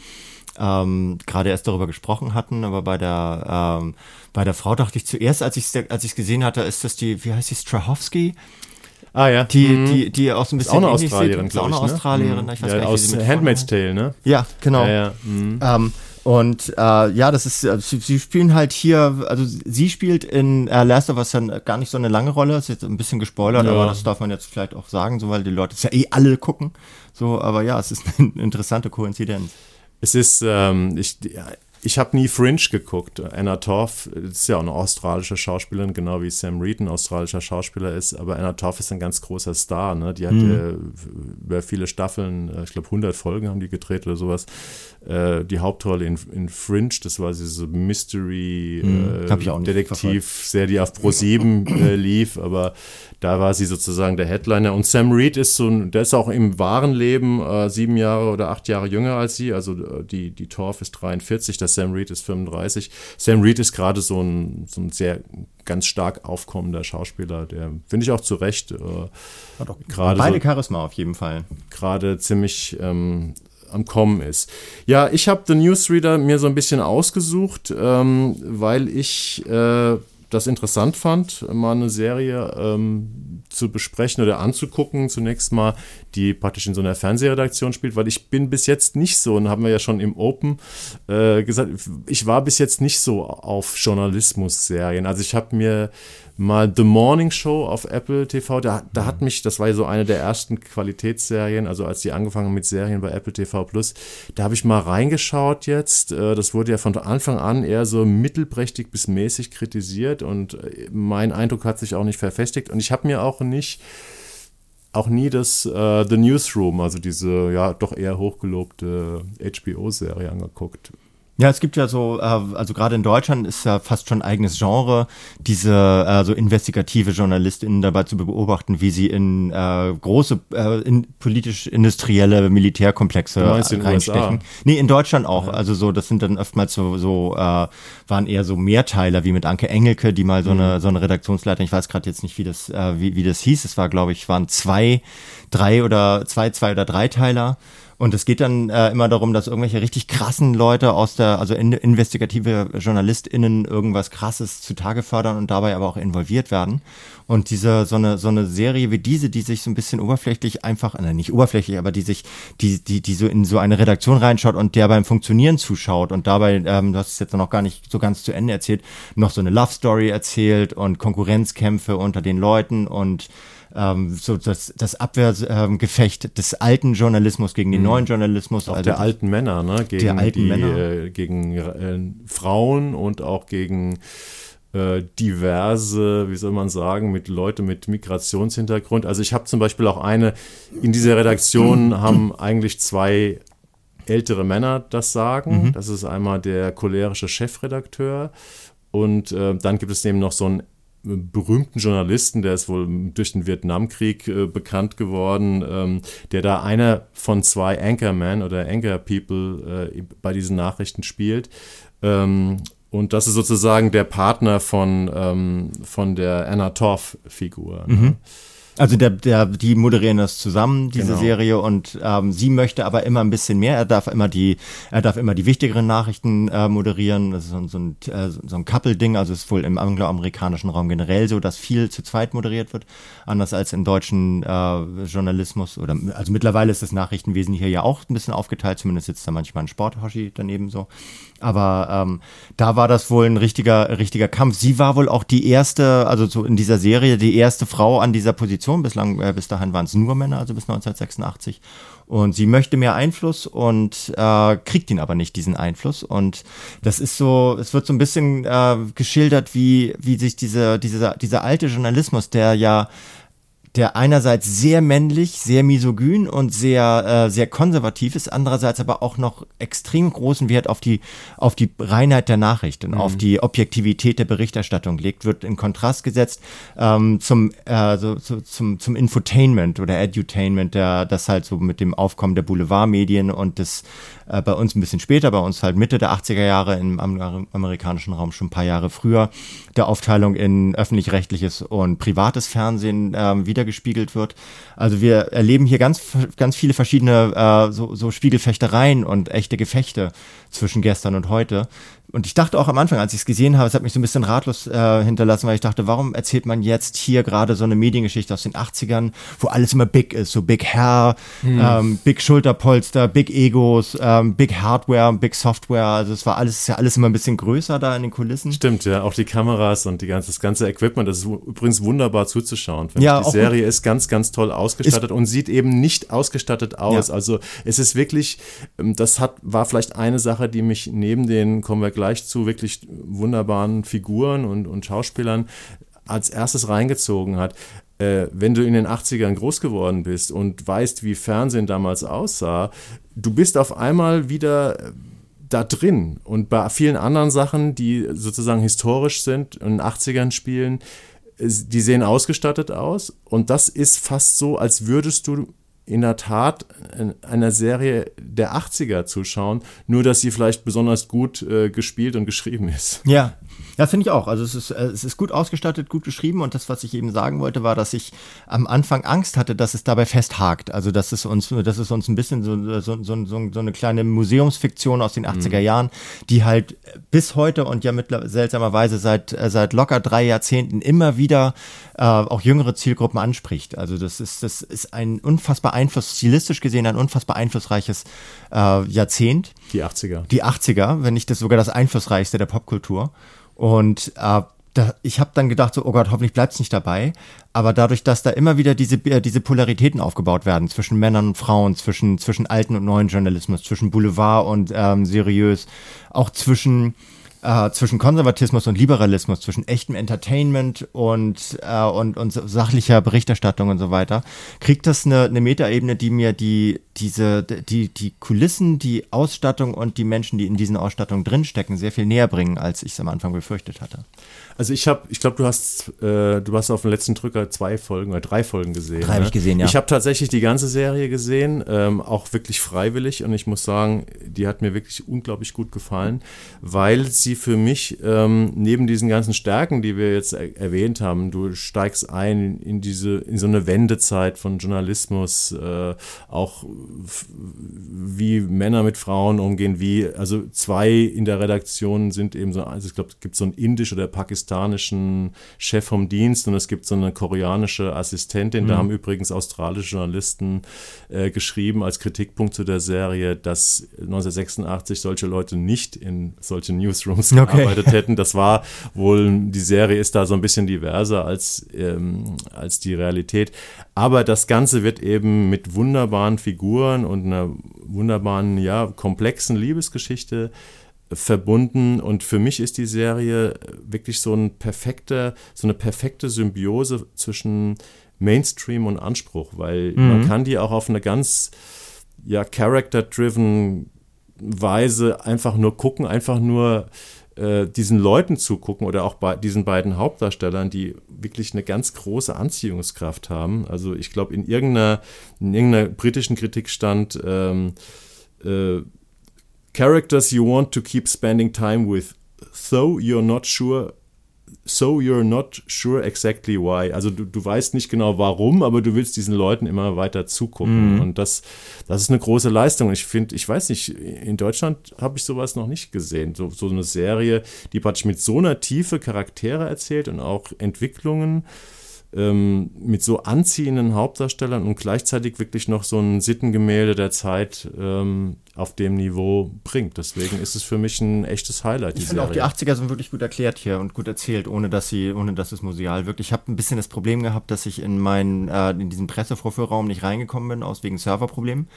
ähm, gerade erst darüber gesprochen hatten, aber bei der ähm, bei der Frau dachte ich zuerst, als ich es als ich gesehen hatte, ist das die, wie heißt sie, Strahovski? Ah ja. Die, mhm. die, die auch so ein bisschen. Ist auch eine Australierin, ist auch eine Australierin. Ne? Ich weiß ja, gar nicht, aus Handmaid's Tale, ne? Ja, genau. Ja, ja. Mhm. Ähm, und äh, ja, das ist, äh, sie, sie, spielen halt hier, also sie spielt in äh, Last of Us dann gar nicht so eine lange Rolle, ist jetzt ein bisschen gespoilert, ja. aber das darf man jetzt vielleicht auch sagen, so weil die Leute es ja eh alle gucken. So, aber ja, es ist eine interessante Koinzidenz. Es ist, ähm, ich, ich habe nie Fringe geguckt. Anna Torf ist ja auch eine australische Schauspielerin, genau wie Sam Reed ein australischer Schauspieler ist. Aber Anna Torf ist ein ganz großer Star. Ne? Die hat mhm. äh, über viele Staffeln, äh, ich glaube 100 Folgen haben die gedreht oder sowas, äh, die Hauptrolle in, in Fringe. Das war diese Mystery mhm. Äh, Detektiv-Serie, die auf Pro 7 äh, lief. Aber da war sie sozusagen der Headliner. Und Sam Reed ist so ein, der ist auch im wahren Leben äh, sieben Jahre oder acht Jahre jünger als sie. Also äh, die, die Torf ist 43, der Sam Reed ist 35. Sam Reed ist gerade so ein, so ein sehr ganz stark aufkommender Schauspieler, der finde ich auch zu Recht. Äh, gerade beide so, Charisma auf jeden Fall. Gerade ziemlich ähm, am Kommen ist. Ja, ich habe den Newsreader mir so ein bisschen ausgesucht, ähm, weil ich äh, das interessant fand, mal eine Serie ähm, zu besprechen oder anzugucken. Zunächst mal, die praktisch in so einer Fernsehredaktion spielt, weil ich bin bis jetzt nicht so, und haben wir ja schon im Open äh, gesagt, ich war bis jetzt nicht so auf Journalismus-Serien. Also ich habe mir mal The Morning Show auf Apple TV. Da, da hat mich, das war ja so eine der ersten Qualitätsserien, also als die angefangen mit Serien bei Apple TV Plus, da habe ich mal reingeschaut jetzt. Äh, das wurde ja von Anfang an eher so mittelprächtig bis mäßig kritisiert und äh, mein Eindruck hat sich auch nicht verfestigt. Und ich habe mir auch nicht auch nie das uh, The Newsroom, also diese ja doch eher hochgelobte HBO-Serie angeguckt. Ja, es gibt ja so, äh, also gerade in Deutschland ist ja fast schon ein eigenes Genre, diese äh, so investigative JournalistInnen dabei zu beobachten, wie sie in äh, große äh, in politisch-industrielle Militärkomplexe reinstechen. Nee, in Deutschland auch. Ja. Also so, das sind dann oftmals so, so äh, waren eher so Mehrteiler, wie mit Anke Engelke, die mal so mhm. eine so eine Redaktionsleiterin, ich weiß gerade jetzt nicht, wie das, äh, wie, wie das hieß. Es war, glaube ich, waren zwei, drei oder zwei, zwei oder drei Teiler. Und es geht dann äh, immer darum, dass irgendwelche richtig krassen Leute aus der, also in, investigative JournalistInnen irgendwas krasses zutage fördern und dabei aber auch involviert werden. Und diese, so eine, so eine Serie wie diese, die sich so ein bisschen oberflächlich einfach, äh, nicht oberflächlich, aber die sich, die, die, die so in so eine Redaktion reinschaut und der beim Funktionieren zuschaut und dabei, ähm, du hast es jetzt noch gar nicht so ganz zu Ende erzählt, noch so eine Love Story erzählt und Konkurrenzkämpfe unter den Leuten und ähm, so das, das Abwehrgefecht des alten Journalismus gegen den mhm. neuen Journalismus. Auch also der alten Männer, ne? Gegen der alten die, Männer. Äh, gegen äh, Frauen und auch gegen äh, diverse, wie soll man sagen, mit Leute mit Migrationshintergrund. Also ich habe zum Beispiel auch eine, in dieser Redaktion haben eigentlich zwei ältere Männer das Sagen. Mhm. Das ist einmal der cholerische Chefredakteur und äh, dann gibt es neben noch so einen berühmten Journalisten, der ist wohl durch den Vietnamkrieg äh, bekannt geworden, ähm, der da einer von zwei Anchormen oder Anchor People äh, bei diesen Nachrichten spielt. Ähm, und das ist sozusagen der Partner von, ähm, von der Anna Torf-Figur. Ne? Also der, der, die moderieren das zusammen, diese genau. Serie, und ähm, sie möchte aber immer ein bisschen mehr. Er darf immer die, er darf immer die wichtigeren Nachrichten äh, moderieren. Das ist so, so ein, äh, so ein Couple-Ding, also ist wohl im angloamerikanischen Raum generell so, dass viel zu zweit moderiert wird, anders als im deutschen äh, Journalismus. Oder also mittlerweile ist das Nachrichtenwesen hier ja auch ein bisschen aufgeteilt, zumindest sitzt da manchmal ein Sporthoshi daneben so. Aber ähm, da war das wohl ein richtiger, richtiger Kampf. Sie war wohl auch die erste, also so in dieser Serie, die erste Frau an dieser Position. Bislang, äh, bis dahin waren es nur Männer, also bis 1986. Und sie möchte mehr Einfluss und äh, kriegt ihn aber nicht, diesen Einfluss. Und das ist so, es wird so ein bisschen äh, geschildert, wie, wie sich diese, dieser, dieser alte Journalismus, der ja der einerseits sehr männlich, sehr misogyn und sehr, äh, sehr konservativ ist, andererseits aber auch noch extrem großen Wert auf die, auf die Reinheit der Nachricht und mhm. auf die Objektivität der Berichterstattung legt, wird in Kontrast gesetzt ähm, zum, äh, so, so, zum, zum Infotainment oder Edutainment, der, das halt so mit dem Aufkommen der Boulevardmedien und des äh, bei uns ein bisschen später, bei uns halt Mitte der 80er Jahre im amerikanischen Raum schon ein paar Jahre früher, der Aufteilung in öffentlich-rechtliches und privates Fernsehen äh, wiedergespiegelt wird. Also wir erleben hier ganz, ganz viele verschiedene äh, so, so Spiegelfechtereien und echte Gefechte zwischen gestern und heute. Und ich dachte auch am Anfang, als ich es gesehen habe, es hat mich so ein bisschen ratlos äh, hinterlassen, weil ich dachte, warum erzählt man jetzt hier gerade so eine Mediengeschichte aus den 80ern, wo alles immer big ist, so Big Hair, hm. ähm, Big Schulterpolster, Big Egos, ähm, Big Hardware, Big Software. Also es war alles, ist ja alles immer ein bisschen größer da in den Kulissen. Stimmt, ja, auch die Kameras und die ganze, das ganze Equipment, das ist übrigens wunderbar zuzuschauen. Ja, die Serie ist ganz, ganz toll ausgestattet und sieht eben nicht ausgestattet aus. Ja. Also es ist wirklich, ähm, das hat, war vielleicht eine Sache, die mich neben den, kommen wir gleich zu wirklich wunderbaren Figuren und, und Schauspielern als erstes reingezogen hat. Äh, wenn du in den 80ern groß geworden bist und weißt, wie Fernsehen damals aussah, du bist auf einmal wieder äh, da drin. Und bei vielen anderen Sachen, die sozusagen historisch sind und in den 80ern spielen, die sehen ausgestattet aus. Und das ist fast so, als würdest du in der Tat einer Serie der 80er zuschauen, nur dass sie vielleicht besonders gut äh, gespielt und geschrieben ist. Ja, ja, finde ich auch. Also es ist, äh, es ist gut ausgestattet, gut geschrieben und das, was ich eben sagen wollte, war, dass ich am Anfang Angst hatte, dass es dabei festhakt. Also dass es uns, dass es uns ein bisschen so, so, so, so eine kleine Museumsfiktion aus den 80er mhm. Jahren, die halt bis heute und ja mittlerweile seltsamerweise seit, äh, seit locker drei Jahrzehnten immer wieder äh, auch jüngere Zielgruppen anspricht. Also das ist, das ist ein unfassbar Einfluss, stilistisch gesehen ein unfassbar einflussreiches äh, Jahrzehnt. Die 80er. Die 80er, wenn nicht das sogar das einflussreichste der Popkultur. Und äh, da, ich habe dann gedacht, so, oh Gott, hoffentlich bleibt es nicht dabei. Aber dadurch, dass da immer wieder diese, äh, diese Polaritäten aufgebaut werden zwischen Männern und Frauen, zwischen, zwischen alten und neuen Journalismus, zwischen Boulevard und ähm, seriös, auch zwischen äh, zwischen Konservatismus und Liberalismus, zwischen echtem Entertainment und, äh, und, und sachlicher Berichterstattung und so weiter, kriegt das eine, eine Metaebene, die mir die, diese, die, die Kulissen, die Ausstattung und die Menschen, die in diesen Ausstattungen drinstecken, sehr viel näher bringen, als ich es am Anfang befürchtet hatte. Also ich habe, ich glaube, du hast, äh, du hast auf dem letzten Drücker zwei Folgen oder drei Folgen gesehen. Drei ne? habe ich gesehen, ja. Ich habe tatsächlich die ganze Serie gesehen, ähm, auch wirklich freiwillig und ich muss sagen, die hat mir wirklich unglaublich gut gefallen, weil sie für mich ähm, neben diesen ganzen Stärken, die wir jetzt er erwähnt haben, du steigst ein in diese, in so eine Wendezeit von Journalismus, äh, auch wie Männer mit Frauen umgehen, wie, also zwei in der Redaktion sind eben so, also ich glaube, es gibt so ein indisch oder Pakistan pakistanischen Chef vom Dienst und es gibt so eine koreanische Assistentin. Mhm. Da haben übrigens australische Journalisten äh, geschrieben als Kritikpunkt zu der Serie, dass 1986 solche Leute nicht in solchen Newsrooms okay. gearbeitet hätten. Das war wohl, die Serie ist da so ein bisschen diverser als, ähm, als die Realität. Aber das Ganze wird eben mit wunderbaren Figuren und einer wunderbaren, ja, komplexen Liebesgeschichte verbunden und für mich ist die Serie wirklich so ein perfekter, so eine perfekte Symbiose zwischen Mainstream und Anspruch, weil mhm. man kann die auch auf eine ganz ja character-driven Weise einfach nur gucken, einfach nur äh, diesen Leuten zugucken oder auch bei diesen beiden Hauptdarstellern, die wirklich eine ganz große Anziehungskraft haben. Also ich glaube, in irgendeiner, in irgendeiner britischen Kritik stand ähm, äh, Characters you want to keep spending time with, though you're not sure so you're not sure exactly why. Also du, du weißt nicht genau warum, aber du willst diesen Leuten immer weiter zugucken. Mhm. Und das, das ist eine große Leistung. Ich finde, ich weiß nicht, in Deutschland habe ich sowas noch nicht gesehen. So, so eine Serie, die praktisch mit so einer Tiefe Charaktere erzählt und auch Entwicklungen ähm, mit so anziehenden Hauptdarstellern und gleichzeitig wirklich noch so ein Sittengemälde der Zeit ähm, auf dem Niveau bringt. Deswegen ist es für mich ein echtes Highlight. Die ich finde auch die 80er sind wirklich gut erklärt hier und gut erzählt, ohne dass sie, ohne dass es museal wirkt. Ich habe ein bisschen das Problem gehabt, dass ich in meinen, äh, in diesen Pressevorführraum nicht reingekommen bin, aus wegen Serverproblemen.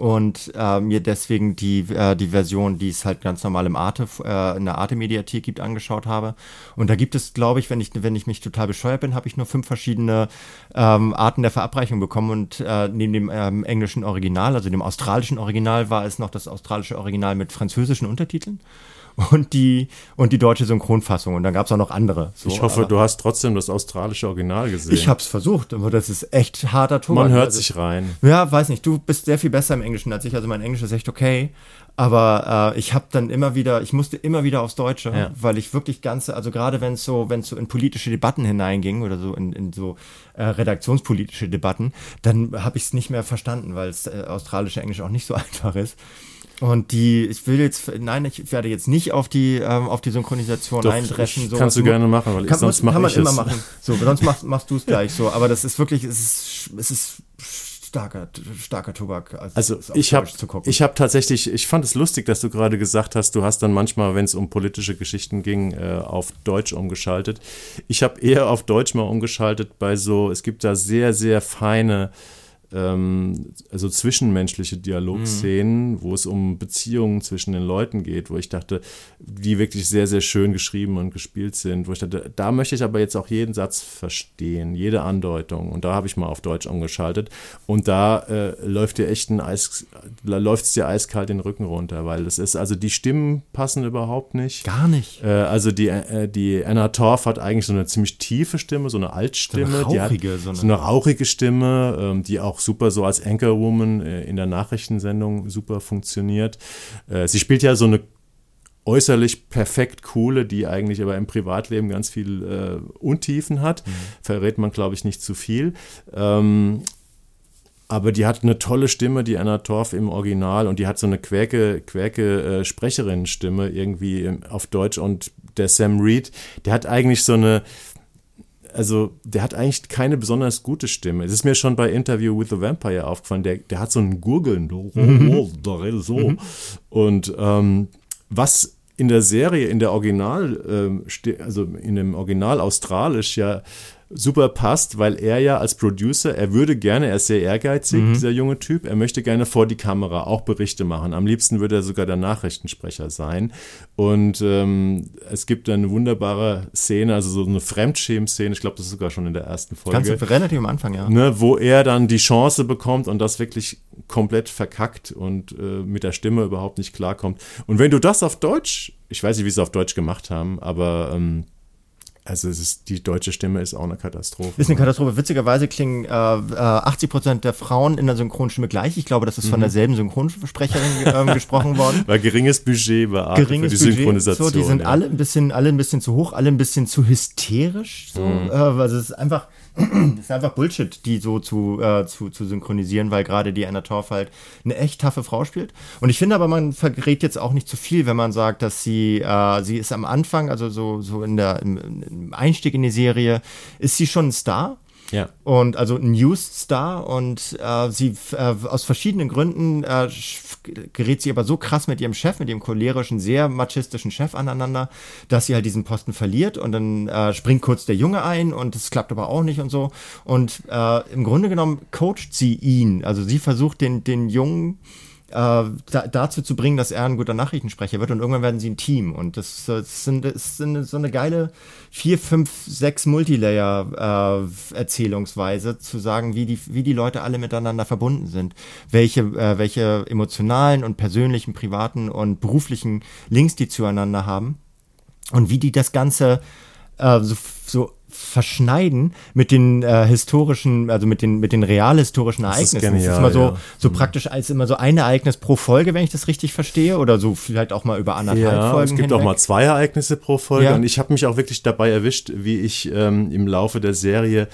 Und äh, mir deswegen die, äh, die Version, die es halt ganz normal im Arte, äh, in der Arte-Mediathek gibt, angeschaut habe. Und da gibt es, glaube ich, wenn ich, wenn ich mich total bescheuert bin, habe ich nur fünf verschiedene ähm, Arten der Verabreichung bekommen. Und äh, neben dem ähm, englischen Original, also dem australischen Original, war es noch das australische Original mit französischen Untertiteln und die, und die deutsche Synchronfassung. Und dann gab es auch noch andere. So, ich hoffe, du hast trotzdem das australische Original gesehen. Ich habe es versucht, aber das ist echt harter Ton. Man hört also, sich rein. Ja, weiß nicht. Du bist sehr viel besser im Englischen als ich. Also mein Englisch ist echt okay. Aber äh, ich habe dann immer wieder, ich musste immer wieder aufs Deutsche, ja. weil ich wirklich ganze, also gerade wenn es so, wenn es so in politische Debatten hineinging oder so in, in so äh, redaktionspolitische Debatten, dann habe ich es nicht mehr verstanden, weil das äh, australische Englisch auch nicht so einfach ist. Und die, ich will jetzt, nein, ich werde jetzt nicht auf die, ähm, auf die Synchronisation Doch, eindreschen. So kannst du gerne machen, weil kann, ich, sonst mache Kann man ich immer es. machen. So, sonst machst, machst du es gleich so. Aber das ist wirklich, es ist, es ist starker, starker Tobak. Als also ich habe, ich habe tatsächlich, ich fand es lustig, dass du gerade gesagt hast, du hast dann manchmal, wenn es um politische Geschichten ging, äh, auf Deutsch umgeschaltet. Ich habe eher auf Deutsch mal umgeschaltet bei so, es gibt da sehr, sehr feine ähm, also zwischenmenschliche Dialogszenen, mhm. wo es um Beziehungen zwischen den Leuten geht, wo ich dachte, die wirklich sehr, sehr schön geschrieben und gespielt sind, wo ich dachte, da möchte ich aber jetzt auch jeden Satz verstehen, jede Andeutung. Und da habe ich mal auf Deutsch umgeschaltet. Und da äh, läuft dir echt ein Eis, läuft es dir eiskalt den Rücken runter, weil das ist, also die Stimmen passen überhaupt nicht. Gar nicht. Äh, also die, äh, die Anna Torf hat eigentlich so eine ziemlich tiefe Stimme, so eine Altstimme. So eine rauchige, die hat so eine, so eine rauchige Stimme, ähm, die auch super so als Anchorwoman äh, in der Nachrichtensendung super funktioniert. Äh, sie spielt ja so eine äußerlich perfekt coole, die eigentlich aber im Privatleben ganz viel äh, Untiefen hat. Mhm. Verrät man, glaube ich, nicht zu viel. Ähm, aber die hat eine tolle Stimme, die Anna Torf im Original und die hat so eine quäke, quäke äh, Sprecherinnenstimme irgendwie auf Deutsch und der Sam Reed, der hat eigentlich so eine, also der hat eigentlich keine besonders gute Stimme. Es ist mir schon bei Interview with the Vampire aufgefallen, der, der hat so ein Gurgeln. Mhm. Mhm. Und ähm, was in der Serie, in der Original, ähm, also in dem Original Australisch ja super passt, weil er ja als Producer, er würde gerne, er ist sehr ehrgeizig, mhm. dieser junge Typ, er möchte gerne vor die Kamera auch Berichte machen. Am liebsten würde er sogar der Nachrichtensprecher sein. Und ähm, es gibt eine wunderbare Szene, also so eine Fremdschämen-Szene, ich glaube, das ist sogar schon in der ersten Folge. Ganz relativ am Anfang, ja. Ne, wo er dann die Chance bekommt und das wirklich komplett verkackt und äh, mit der Stimme überhaupt nicht klarkommt. Und wenn du das auf Deutsch, ich weiß nicht, wie sie es auf Deutsch gemacht haben, aber ähm, also es ist, die deutsche Stimme ist auch eine Katastrophe. Ist eine Katastrophe. Witzigerweise klingen äh, 80 äh, Prozent der Frauen in der Synchronstimme gleich. Ich glaube, das ist mhm. von derselben Synchronsprecherin äh, gesprochen worden. Weil geringes Budget war geringes für die Budget, Synchronisation. So, die sind ja. alle ein bisschen, alle ein bisschen zu hoch, alle ein bisschen zu hysterisch. So, mhm. äh, also es ist einfach das ist einfach Bullshit, die so zu, äh, zu, zu synchronisieren, weil gerade die Anna Torf halt eine echt taffe Frau spielt. Und ich finde aber, man verrät jetzt auch nicht zu viel, wenn man sagt, dass sie, äh, sie ist am Anfang, also so, so in der, im, im Einstieg in die Serie, ist sie schon ein Star. Ja. Und also News-Star und äh, sie äh, aus verschiedenen Gründen äh, gerät sie aber so krass mit ihrem Chef, mit ihrem cholerischen, sehr machistischen Chef aneinander, dass sie halt diesen Posten verliert und dann äh, springt kurz der Junge ein und es klappt aber auch nicht und so. Und äh, im Grunde genommen coacht sie ihn. Also sie versucht den, den Jungen da, dazu zu bringen, dass er ein guter Nachrichtensprecher wird und irgendwann werden sie ein Team. Und das, das, sind, das sind so eine geile vier, fünf, sechs Multilayer-Erzählungsweise, äh, zu sagen, wie die, wie die Leute alle miteinander verbunden sind, welche, äh, welche emotionalen und persönlichen, privaten und beruflichen Links die zueinander haben und wie die das Ganze äh, so, so verschneiden mit den äh, historischen, also mit den, mit den realhistorischen Ereignissen. Das ist, genial, das ist immer so, ja. so mhm. praktisch als immer so ein Ereignis pro Folge, wenn ich das richtig verstehe, oder so vielleicht auch mal über anderthalb ja, Folgen. Es gibt hinweg. auch mal zwei Ereignisse pro Folge ja. und ich habe mich auch wirklich dabei erwischt, wie ich ähm, im Laufe der Serie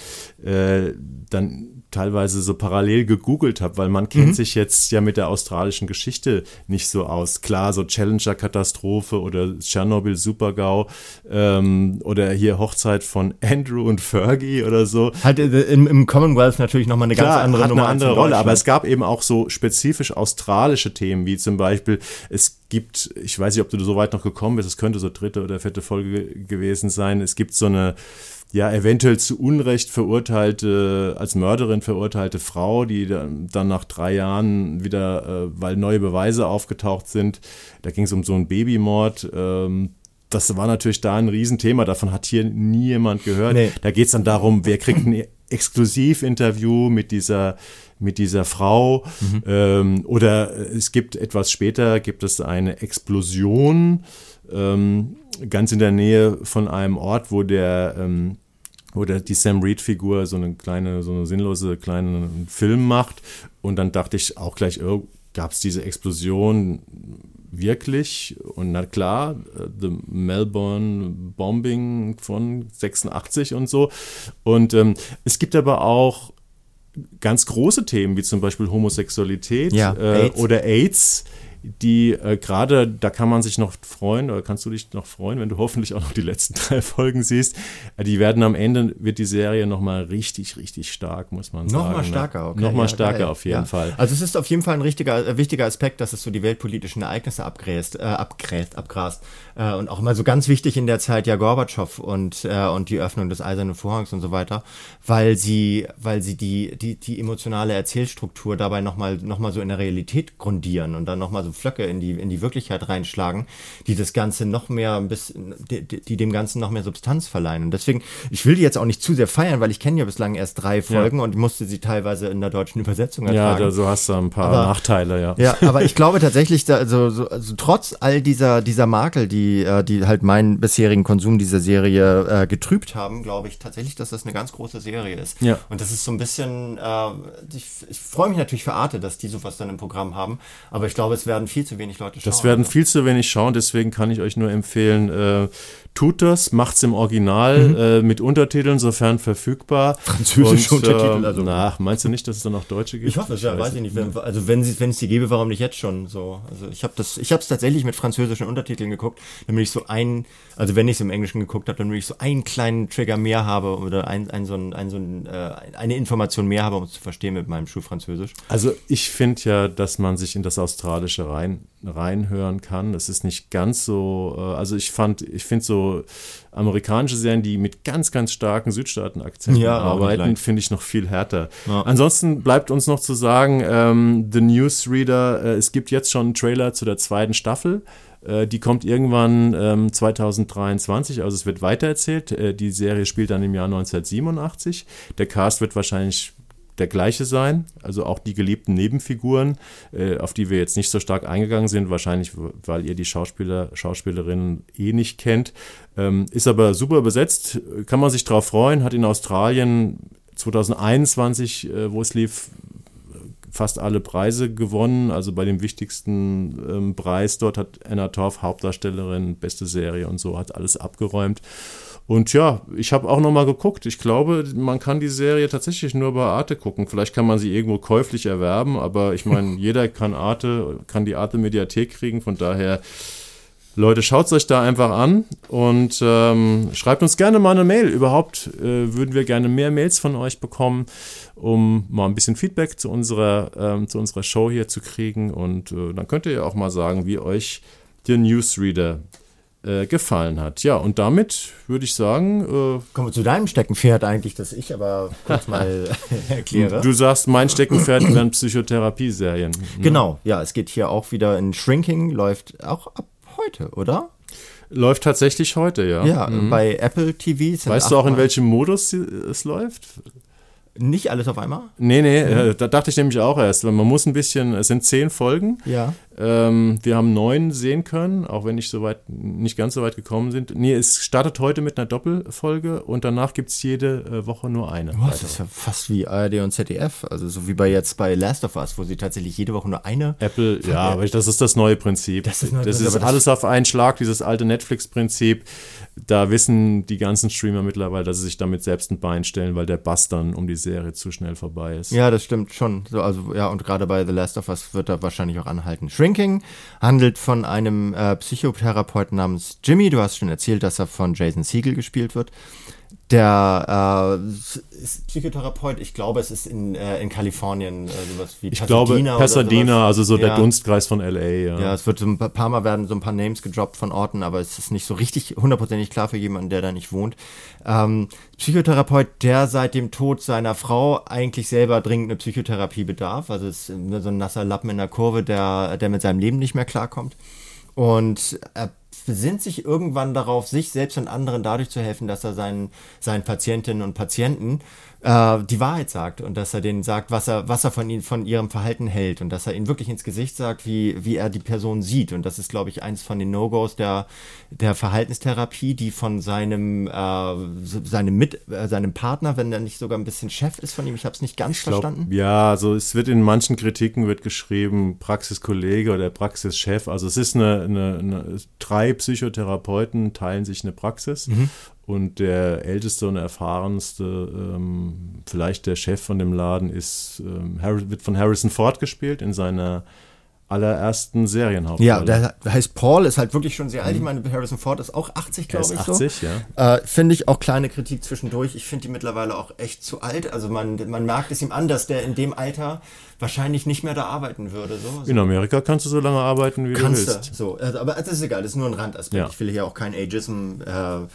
äh, dann teilweise so parallel gegoogelt habe, weil man kennt mhm. sich jetzt ja mit der australischen Geschichte nicht so aus. Klar, so Challenger-Katastrophe oder Tschernobyl-Supergau ähm, oder hier Hochzeit von Andrew und Fergie oder so. Halt äh, im, im Commonwealth natürlich nochmal eine Klar, ganz andere hat Nummer. Eine andere Rolle, aber es gab eben auch so spezifisch australische Themen, wie zum Beispiel, es gibt, ich weiß nicht, ob du so weit noch gekommen bist, es könnte so dritte oder vierte Folge gewesen sein. Es gibt so eine, ja, eventuell zu Unrecht verurteilte, als Mörderin verurteilte Frau, die dann, nach drei Jahren wieder, äh, weil neue Beweise aufgetaucht sind, da ging es um so einen Babymord. Ähm, das war natürlich da ein Riesenthema, davon hat hier nie jemand gehört. Nee. Da geht es dann darum, wer kriegt ein Exklusivinterview mit dieser mit dieser Frau. Mhm. Ähm, oder es gibt etwas später, gibt es eine Explosion ähm, ganz in der Nähe von einem Ort, wo der, ähm, wo der die Sam Reed-Figur so eine kleine, so eine sinnlose kleine Film macht. Und dann dachte ich auch gleich, oh, gab es diese Explosion wirklich? Und na klar, äh, The Melbourne Bombing von 86 und so. Und ähm, es gibt aber auch ganz große Themen wie zum Beispiel Homosexualität ja, äh, AIDS. oder AIDS, die äh, gerade, da kann man sich noch freuen, oder kannst du dich noch freuen, wenn du hoffentlich auch noch die letzten drei Folgen siehst. Äh, die werden am Ende, wird die Serie nochmal richtig, richtig stark, muss man sagen. Nochmal ne? stärker, okay. Nochmal ja, stärker geil. auf jeden ja. Fall. Also es ist auf jeden Fall ein richtiger, äh, wichtiger Aspekt, dass es so die weltpolitischen Ereignisse abgräst, äh, abgräst, abgrast. Äh, und auch mal so ganz wichtig in der Zeit ja Gorbatschow und, äh, und die Öffnung des Eisernen Vorhangs und so weiter, weil sie, weil sie die, die, die emotionale Erzählstruktur dabei nochmal noch mal so in der Realität grundieren und dann nochmal so Flöcke in die, in die Wirklichkeit reinschlagen, die das Ganze noch mehr, bis, die, die dem Ganzen noch mehr Substanz verleihen. Und deswegen, ich will die jetzt auch nicht zu sehr feiern, weil ich kenne ja bislang erst drei Folgen ja. und musste sie teilweise in der deutschen Übersetzung ertragen. Ja, so hast du ein paar aber, Nachteile, ja. Ja, aber ich glaube tatsächlich, da, also, so, also trotz all dieser, dieser Makel, die, äh, die halt meinen bisherigen Konsum dieser Serie äh, getrübt haben, glaube ich tatsächlich, dass das eine ganz große Serie ist. Ja. Und das ist so ein bisschen, äh, ich, ich freue mich natürlich für Arte, dass die sowas dann im Programm haben, aber ich glaube, es werden viel zu wenig Leute schauen. Das werden also. viel zu wenig schauen, deswegen kann ich euch nur empfehlen, äh, tut das, macht's im Original mhm. äh, mit Untertiteln, sofern verfügbar. Französische und, Untertitel, äh, also. Na, meinst du nicht, dass es dann auch Deutsche gibt? Ich hoffe es, ja, weiß ich nicht. Wenn, also wenn es wenn die gäbe, warum nicht jetzt schon so? Also ich habe das, ich habe es tatsächlich mit französischen Untertiteln geguckt, damit ich so ein, also wenn ich es im Englischen geguckt habe, damit ich so einen kleinen Trigger mehr habe oder ein, ein so ein, ein, so ein, äh, eine Information mehr habe, um es zu verstehen mit meinem Schulfranzösisch. Also ich finde ja, dass man sich in das Australische rein reinhören kann. Es ist nicht ganz so, äh, also ich fand, ich finde so amerikanische Serien, die mit ganz, ganz starken Südstaaten-Akzenten ja, arbeiten, finde ich noch viel härter. Ja. Ansonsten bleibt uns noch zu sagen, ähm, The Newsreader, äh, es gibt jetzt schon einen Trailer zu der zweiten Staffel. Äh, die kommt irgendwann ähm, 2023, also es wird weitererzählt. Äh, die Serie spielt dann im Jahr 1987. Der Cast wird wahrscheinlich der gleiche sein. Also auch die geliebten Nebenfiguren, äh, auf die wir jetzt nicht so stark eingegangen sind, wahrscheinlich, weil ihr die Schauspieler, Schauspielerinnen eh nicht kennt. Ähm, ist aber super besetzt, kann man sich drauf freuen, hat in Australien 2021, äh, wo es lief, fast alle Preise gewonnen. Also bei dem wichtigsten ähm, Preis dort hat Anna Torf, Hauptdarstellerin, beste Serie und so, hat alles abgeräumt. Und ja, ich habe auch noch mal geguckt. Ich glaube, man kann die Serie tatsächlich nur bei Arte gucken. Vielleicht kann man sie irgendwo käuflich erwerben, aber ich meine, jeder kann Arte, kann die Arte Mediathek kriegen. Von daher, Leute, schaut es euch da einfach an und ähm, schreibt uns gerne mal eine Mail. Überhaupt äh, würden wir gerne mehr Mails von euch bekommen, um mal ein bisschen Feedback zu unserer, ähm, zu unserer Show hier zu kriegen. Und äh, dann könnt ihr ja auch mal sagen, wie euch der Newsreader äh, gefallen hat. Ja, und damit würde ich sagen. Äh, Kommen wir zu deinem Steckenpferd eigentlich, das ich aber kurz mal erkläre. Du sagst, mein Steckenpferd wären Psychotherapie-Serien. Ne? Genau, ja, es geht hier auch wieder in Shrinking, läuft auch ab heute, oder? Läuft tatsächlich heute, ja. Ja, mhm. bei Apple TV. Weißt du auch, in welchem Modus es läuft? Nicht alles auf einmal? Nee, nee, mhm. äh, da dachte ich nämlich auch erst, weil man muss ein bisschen, es sind zehn Folgen. Ja. Ähm, wir haben neun sehen können, auch wenn nicht so weit, nicht ganz so weit gekommen sind. Nee, es startet heute mit einer Doppelfolge und danach gibt es jede äh, Woche nur eine. Oh, das ist ja fast wie ARD und ZDF, also so wie bei jetzt bei Last of Us, wo sie tatsächlich jede Woche nur eine. Apple, ja, aber das ist das neue Prinzip. Das ist, das ist alles auf einen Schlag, dieses alte Netflix-Prinzip. Da wissen die ganzen Streamer mittlerweile, dass sie sich damit selbst ein Bein stellen, weil der Bass dann um die Serie zu schnell vorbei ist. Ja, das stimmt schon. So, also ja, und gerade bei The Last of Us wird er wahrscheinlich auch anhalten. Shrinking handelt von einem äh, Psychotherapeuten namens Jimmy. Du hast schon erzählt, dass er von Jason Siegel gespielt wird. Der äh, ist Psychotherapeut. Ich glaube, es ist in, äh, in Kalifornien äh, sowas wie Ich glaube, Pasadena, also so der Ja. Dunstkreis von LA. Ja. Ja, es wird so ein paar Mal werden so ein paar Names gedroppt von Orten, aber es ist nicht so richtig hundertprozentig klar für jemanden, der da nicht wohnt. Ähm, Psychotherapeut, der seit dem Tod seiner Frau eigentlich selber dringend eine Psychotherapie bedarf. Also es ist so ein nasser Lappen in der Kurve, der, der mit seinem Leben nicht mehr klarkommt. Und er besinnt sich irgendwann darauf, sich selbst und anderen dadurch zu helfen, dass er seinen, seinen Patientinnen und Patienten äh, die Wahrheit sagt und dass er denen sagt, was er, was er von ihnen, von ihrem Verhalten hält und dass er ihnen wirklich ins Gesicht sagt, wie, wie er die Person sieht. Und das ist, glaube ich, eins von den No-Gos der, der Verhaltenstherapie, die von seinem, äh, seinem Mit, äh, seinem Partner, wenn er nicht sogar ein bisschen Chef ist von ihm, ich habe es nicht ganz glaub, verstanden. Ja, also es wird in manchen Kritiken wird geschrieben, Praxiskollege oder Praxischef. Also es ist eine, eine, eine drei Psychotherapeuten teilen sich eine Praxis Mhm. Und der älteste und erfahrenste, ähm, vielleicht der Chef von dem Laden, ist ähm, Harri- wird von Harrison Ford gespielt in seiner allerersten Serienhauptrolle. Ja, der, heißt Paul, ist halt wirklich schon sehr alt. Ich meine, Harrison Ford ist auch 80, Mhm. er glaube ich. 80, so. ja. Äh, finde ich auch kleine Kritik zwischendurch. Ich finde die mittlerweile auch echt zu alt. Also man, man merkt es ihm an, dass der in dem Alter wahrscheinlich nicht mehr da arbeiten würde. So. so In Amerika kannst du so lange arbeiten, wie kannst du du. willst. So, also, aber das ist egal, das ist nur ein Randaspekt. Ja. Ich will hier auch kein Ageism äh,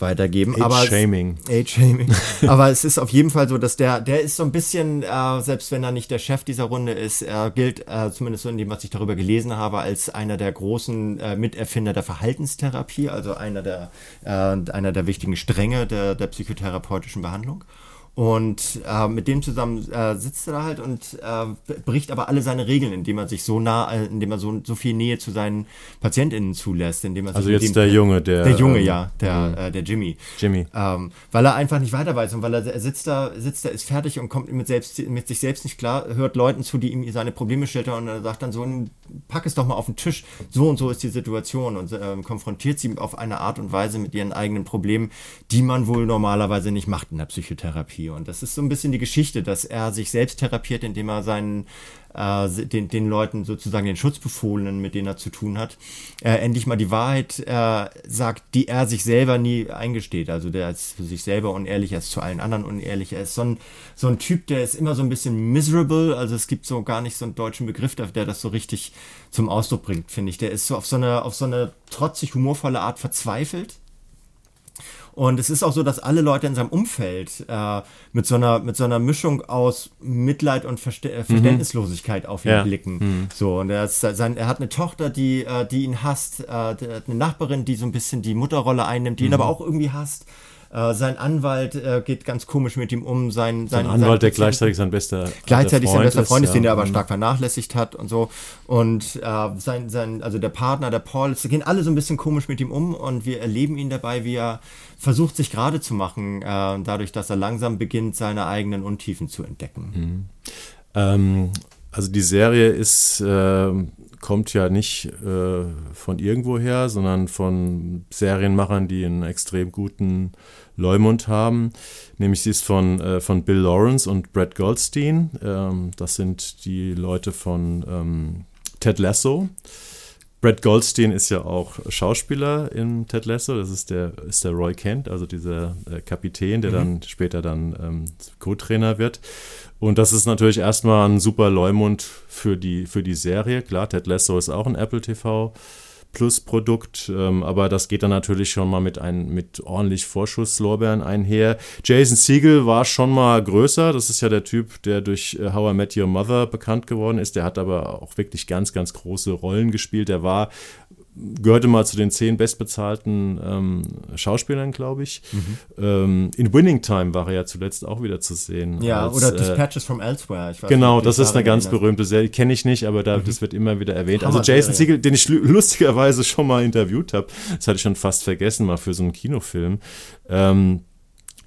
weitergeben. aber es- Age-Shaming. Age-Shaming. Aber es ist auf jeden Fall so, dass der, der ist so ein bisschen, äh, selbst wenn er nicht der Chef dieser Runde ist, er gilt, äh, zumindest so in dem, was ich darüber gelesen habe, als einer der großen äh, Miterfinder der Verhaltenstherapie, also einer der, äh, einer der wichtigen Stränge der, der psychotherapeutischen Behandlung. Und äh, mit dem zusammen äh, sitzt er da halt und äh, bricht aber alle seine Regeln, indem er sich so nah, äh, indem er so, so viel Nähe zu seinen PatientInnen zulässt, indem er Also jetzt dem- der Junge, der, der Junge, ähm, ja, der, äh, der Jimmy. Jimmy. Ähm, weil er einfach nicht weiter weiß und weil er, er sitzt da, sitzt da, ist fertig und kommt mit, selbst, mit sich selbst nicht klar, hört Leuten zu, die ihm seine Probleme schildern und er sagt dann so, pack es doch mal auf den Tisch, so und so ist die Situation und ähm, konfrontiert sie auf eine Art und Weise mit ihren eigenen Problemen, die man wohl normalerweise nicht macht in der Psychotherapie. Und das ist so ein bisschen die Geschichte, dass er sich selbst therapiert, indem er seinen äh, den, den Leuten sozusagen den Schutzbefohlenen, mit denen er zu tun hat, äh, endlich mal die Wahrheit äh, sagt, die er sich selber nie eingesteht. Also der ist für sich selber unehrlich, er ist zu allen anderen unehrlich. Er ist so ein, so ein Typ, der ist immer so ein bisschen miserable. Also es gibt so gar nicht so einen deutschen Begriff, der, der das so richtig zum Ausdruck bringt, finde ich. Der ist so auf so eine, auf so eine trotzig humorvolle Art verzweifelt. Und es ist auch so, dass alle Leute in seinem Umfeld äh, mit, so einer, mit so einer Mischung aus Mitleid und Verste äh, Verständnislosigkeit auf ihn Ja. blicken. So, und er, ist, sein, er hat eine Tochter, die, äh, die ihn hasst, äh, eine Nachbarin, die so ein bisschen die Mutterrolle einnimmt, die ihn aber auch irgendwie hasst. Äh, sein Anwalt äh, geht ganz komisch mit ihm um. Sein, sein, Ein Anwalt, der sein gleichzeitig sein bester gleichzeitig sein Freund bester Freund ist, den er aber stark vernachlässigt hat und so. Und äh, sein, sein, also der Partner, der Paul, es gehen alle so ein bisschen komisch mit ihm um und wir erleben ihn dabei, wie er versucht, sich gerade zu machen, äh, dadurch, dass er langsam beginnt, seine eigenen Untiefen zu entdecken. Ähm, also die Serie ist, äh, kommt ja nicht äh, von irgendwoher, sondern von Serienmachern, die einen extrem guten Leumund haben. Nämlich sie ist von, äh, von Bill Lawrence und Brett Goldstein. Ähm, das sind die Leute von ähm, Ted Lasso. Brett Goldstein ist ja auch Schauspieler in Ted Lasso. Das ist der, ist der Roy Kent, also dieser äh, Kapitän, der dann später dann ähm, Co-Trainer wird. Und das ist natürlich erstmal ein super Leumund für die, für die Serie. Klar, Ted Lasso ist auch ein Apple TV Plus Produkt, ähm, aber das geht dann natürlich schon mal mit, ein, mit ordentlich Vorschusslorbeeren einher. Jason Siegel war schon mal größer. Das ist ja der Typ, der durch äh, How I Met Your Mother bekannt geworden ist. Der hat aber auch wirklich ganz, ganz große Rollen gespielt. Der war gehörte mal zu den zehn bestbezahlten ähm, Schauspielern, glaube ich. Ähm, in Winning Time war er ja zuletzt auch wieder zu sehen. Ja, als, oder äh, Dispatches from Elsewhere. Ich weiß Genau, nicht, das ist eine ganz berühmte Serie, kenne ich nicht, aber da, das wird immer wieder erwähnt. Also. Jason Segel, den ich lu- lustigerweise schon mal interviewt habe, das hatte ich schon fast vergessen, mal für so einen Kinofilm. Ähm,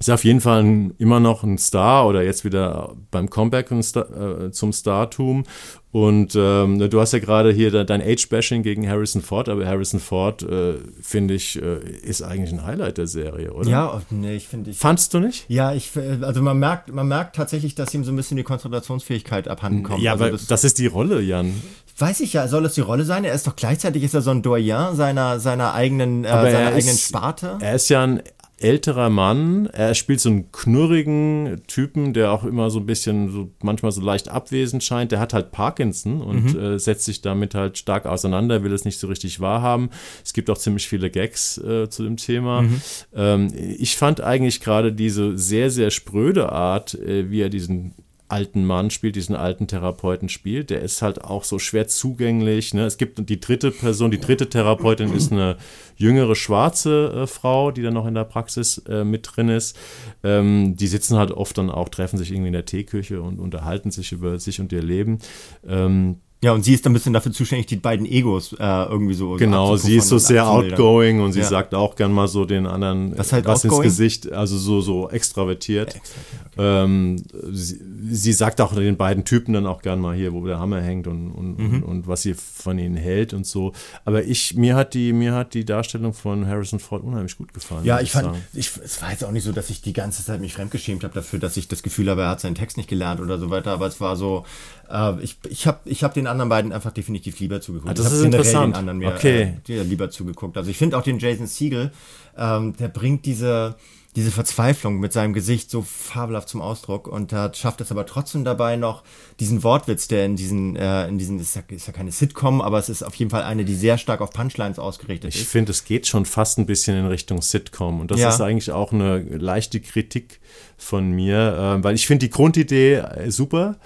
ist auf jeden Fall ein, immer noch ein Star oder jetzt wieder beim Comeback Star, äh, zum Startum. Und ähm, du hast ja gerade hier de- dein Age-Bashing gegen Harrison Ford, aber Harrison Ford, äh, finde ich, äh, ist eigentlich ein Highlight der Serie, oder? Ja, oh, nee, ich finde ich. Fandst du nicht? Ja, ich, äh, also man merkt, man merkt tatsächlich, dass ihm so ein bisschen die Konzentrationsfähigkeit abhanden kommt. Ja, also aber das, das ist die Rolle, Jan. weiß ich ja, soll das die Rolle sein? Er ist doch gleichzeitig ist er so ein Doyen seiner, seiner eigenen, äh, seiner er eigenen ist- Sparte. Er ist ja ein älterer Mann. Er spielt so einen knurrigen Typen, der auch immer so ein bisschen, so manchmal so leicht abwesend scheint. Der hat halt Parkinson und mhm. äh, setzt sich damit halt stark auseinander, will es nicht so richtig wahrhaben. Es gibt auch ziemlich viele Gags äh, zu dem Thema. Mhm. Ähm, ich fand eigentlich gerade diese sehr, sehr spröde Art, äh, wie er diesen alten Mann spielt, diesen alten Therapeuten spielt. Der ist halt auch so schwer zugänglich. Ne? Es gibt die dritte Person, die dritte Therapeutin ist eine jüngere schwarze äh, Frau, die dann noch in der Praxis äh, mit drin ist. Ähm, die sitzen halt oft dann auch, treffen sich irgendwie in der Teeküche und unterhalten sich über sich und ihr Leben. Ähm, ja, und sie ist ein bisschen dafür zuständig, die beiden Egos äh, irgendwie so. Genau, sie ist so sehr outgoing und sie ja. sagt auch gern mal so den anderen was, halt was ins Gesicht, also so, so extravertiert. Extra, okay. ähm, sie, sie, sagt auch den beiden Typen dann auch gern mal hier, wo der Hammer hängt und, und, mhm. und, und, was sie von ihnen hält und so. Aber ich, mir hat die, mir hat die Darstellung von Harrison Ford unheimlich gut gefallen. Ja, ich fand, ich, es war jetzt auch nicht so, dass ich die ganze Zeit mich fremdgeschämt habe dafür, dass ich das Gefühl habe, er hat seinen Text nicht gelernt oder so weiter, aber es war so, äh, ich, ich habe ich hab den anderen beiden einfach definitiv lieber zugeguckt. Ah, das ich ist interessant. den anderen mehr okay. äh, lieber zugeguckt. Also ich finde auch den Jason Siegel, ähm, der bringt diese diese Verzweiflung mit seinem Gesicht so fabelhaft zum Ausdruck und er schafft es aber trotzdem dabei noch diesen Wortwitz, der in diesen, äh, in diesen, ist ja, ist ja keine Sitcom, aber es ist auf jeden Fall eine, die sehr stark auf Punchlines ausgerichtet ich ist. Ich finde, es geht schon fast ein bisschen in Richtung Sitcom und das ja. ist eigentlich auch eine leichte Kritik von mir, äh, weil ich finde die Grundidee äh, super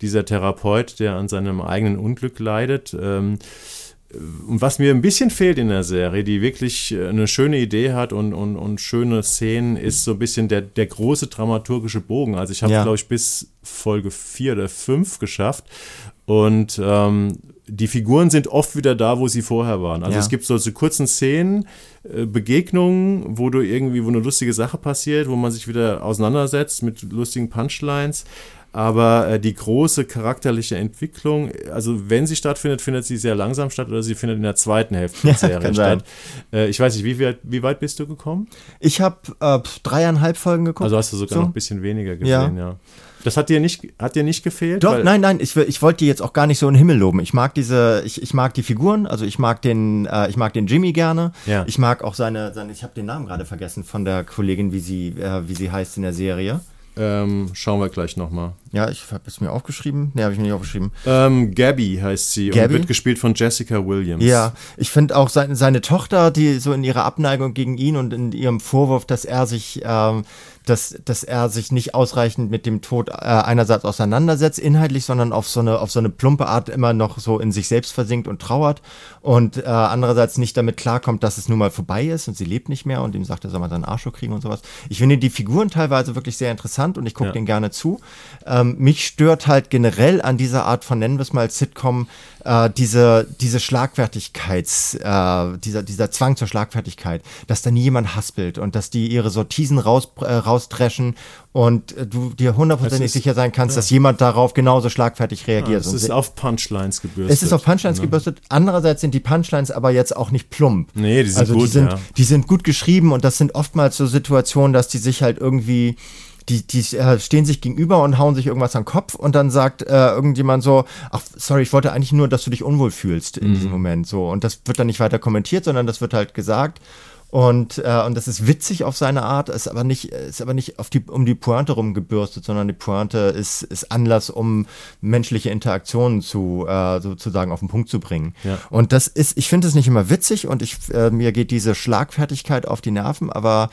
dieser Therapeut, der an seinem eigenen Unglück leidet. Ähm, und was mir ein bisschen fehlt in der Serie, die wirklich äh, eine schöne Idee hat und, und, und schöne Szenen, ist so ein bisschen der, der große dramaturgische Bogen. Also ich habe, ja. glaube ich, bis Folge 4 oder 5 geschafft. Und ähm, die Figuren sind oft wieder da, wo sie vorher waren. Also ja. es gibt solche kurzen Szenen, äh, Begegnungen, wo du irgendwie, wo eine lustige Sache passiert, wo man sich wieder auseinandersetzt mit lustigen Punchlines aber äh, die große charakterliche Entwicklung, also wenn sie stattfindet, findet sie sehr langsam statt oder sie findet in der zweiten Hälfte der Serie statt. Äh, ich weiß nicht, wie, wie, wie, weit bist du gekommen? Ich habe äh, dreieinhalb Folgen geguckt. Also hast du sogar so. noch ein bisschen weniger gesehen, ja. ja. Das hat dir nicht, hat dir nicht gefehlt? Doch, nein, nein, ich, ich wollte die jetzt auch gar nicht so in den Himmel loben. Ich mag diese, ich, ich mag die Figuren, also ich mag den, äh, ich mag den Jimmy gerne. Ja. Ich mag auch seine, seine ich habe den Namen gerade vergessen von der Kollegin, wie sie, äh, wie sie heißt in der Serie. Ähm, schauen wir gleich nochmal. Ja, ich habe es mir aufgeschrieben. Ne, habe ich mir nicht aufgeschrieben. Ähm, Gabby heißt sie Gabby? und wird gespielt von Jessica Williams. Ja, ich finde auch seine, seine Tochter, die so in ihrer Abneigung gegen ihn und in ihrem Vorwurf, dass er sich ähm, dass, dass er sich nicht ausreichend mit dem Tod äh, einerseits auseinandersetzt, inhaltlich, sondern auf so eine, auf so eine plumpe Art immer noch so in sich selbst versinkt und trauert und äh, andererseits nicht damit klarkommt, dass es nun mal vorbei ist und sie lebt nicht mehr und ihm sagt, er soll mal seinen Arsch kriegen und sowas. Ich finde die Figuren teilweise wirklich sehr interessant und ich gucke ja. denen gerne zu. Ähm, mich stört halt generell an dieser Art von, nennen wir es mal Sitcom, äh, diese, diese Schlagfertigkeits, äh, dieser, dieser Zwang zur Schlagfertigkeit, dass da nie jemand haspelt und dass die ihre Sortisen raus, äh, rausdreschen und du dir hundertprozentig sicher sein kannst, ja. dass jemand darauf genauso schlagfertig reagiert. Ja, es ist auf Punchlines gebürstet. Es ist auf Punchlines ja. gebürstet. Andererseits sind die Punchlines aber jetzt auch nicht plump. Nee, die sind also gut, die sind, die sind gut geschrieben und das sind oftmals so Situationen, dass die sich halt irgendwie die, die äh, stehen sich gegenüber und hauen sich irgendwas an den Kopf und dann sagt äh, irgendjemand so, ach, sorry, ich wollte eigentlich nur, dass du dich unwohl fühlst in mhm. diesem Moment. So. Und das wird dann nicht weiter kommentiert, sondern das wird halt gesagt. Und, äh, und das ist witzig auf seine Art, ist aber nicht, ist aber nicht auf die, um die Pointe rumgebürstet, sondern die Pointe ist, ist Anlass, um menschliche Interaktionen zu äh, sozusagen auf den Punkt zu bringen. Ja. Und das ist, ich finde es nicht immer witzig und ich, äh, mir geht diese Schlagfertigkeit auf die Nerven, aber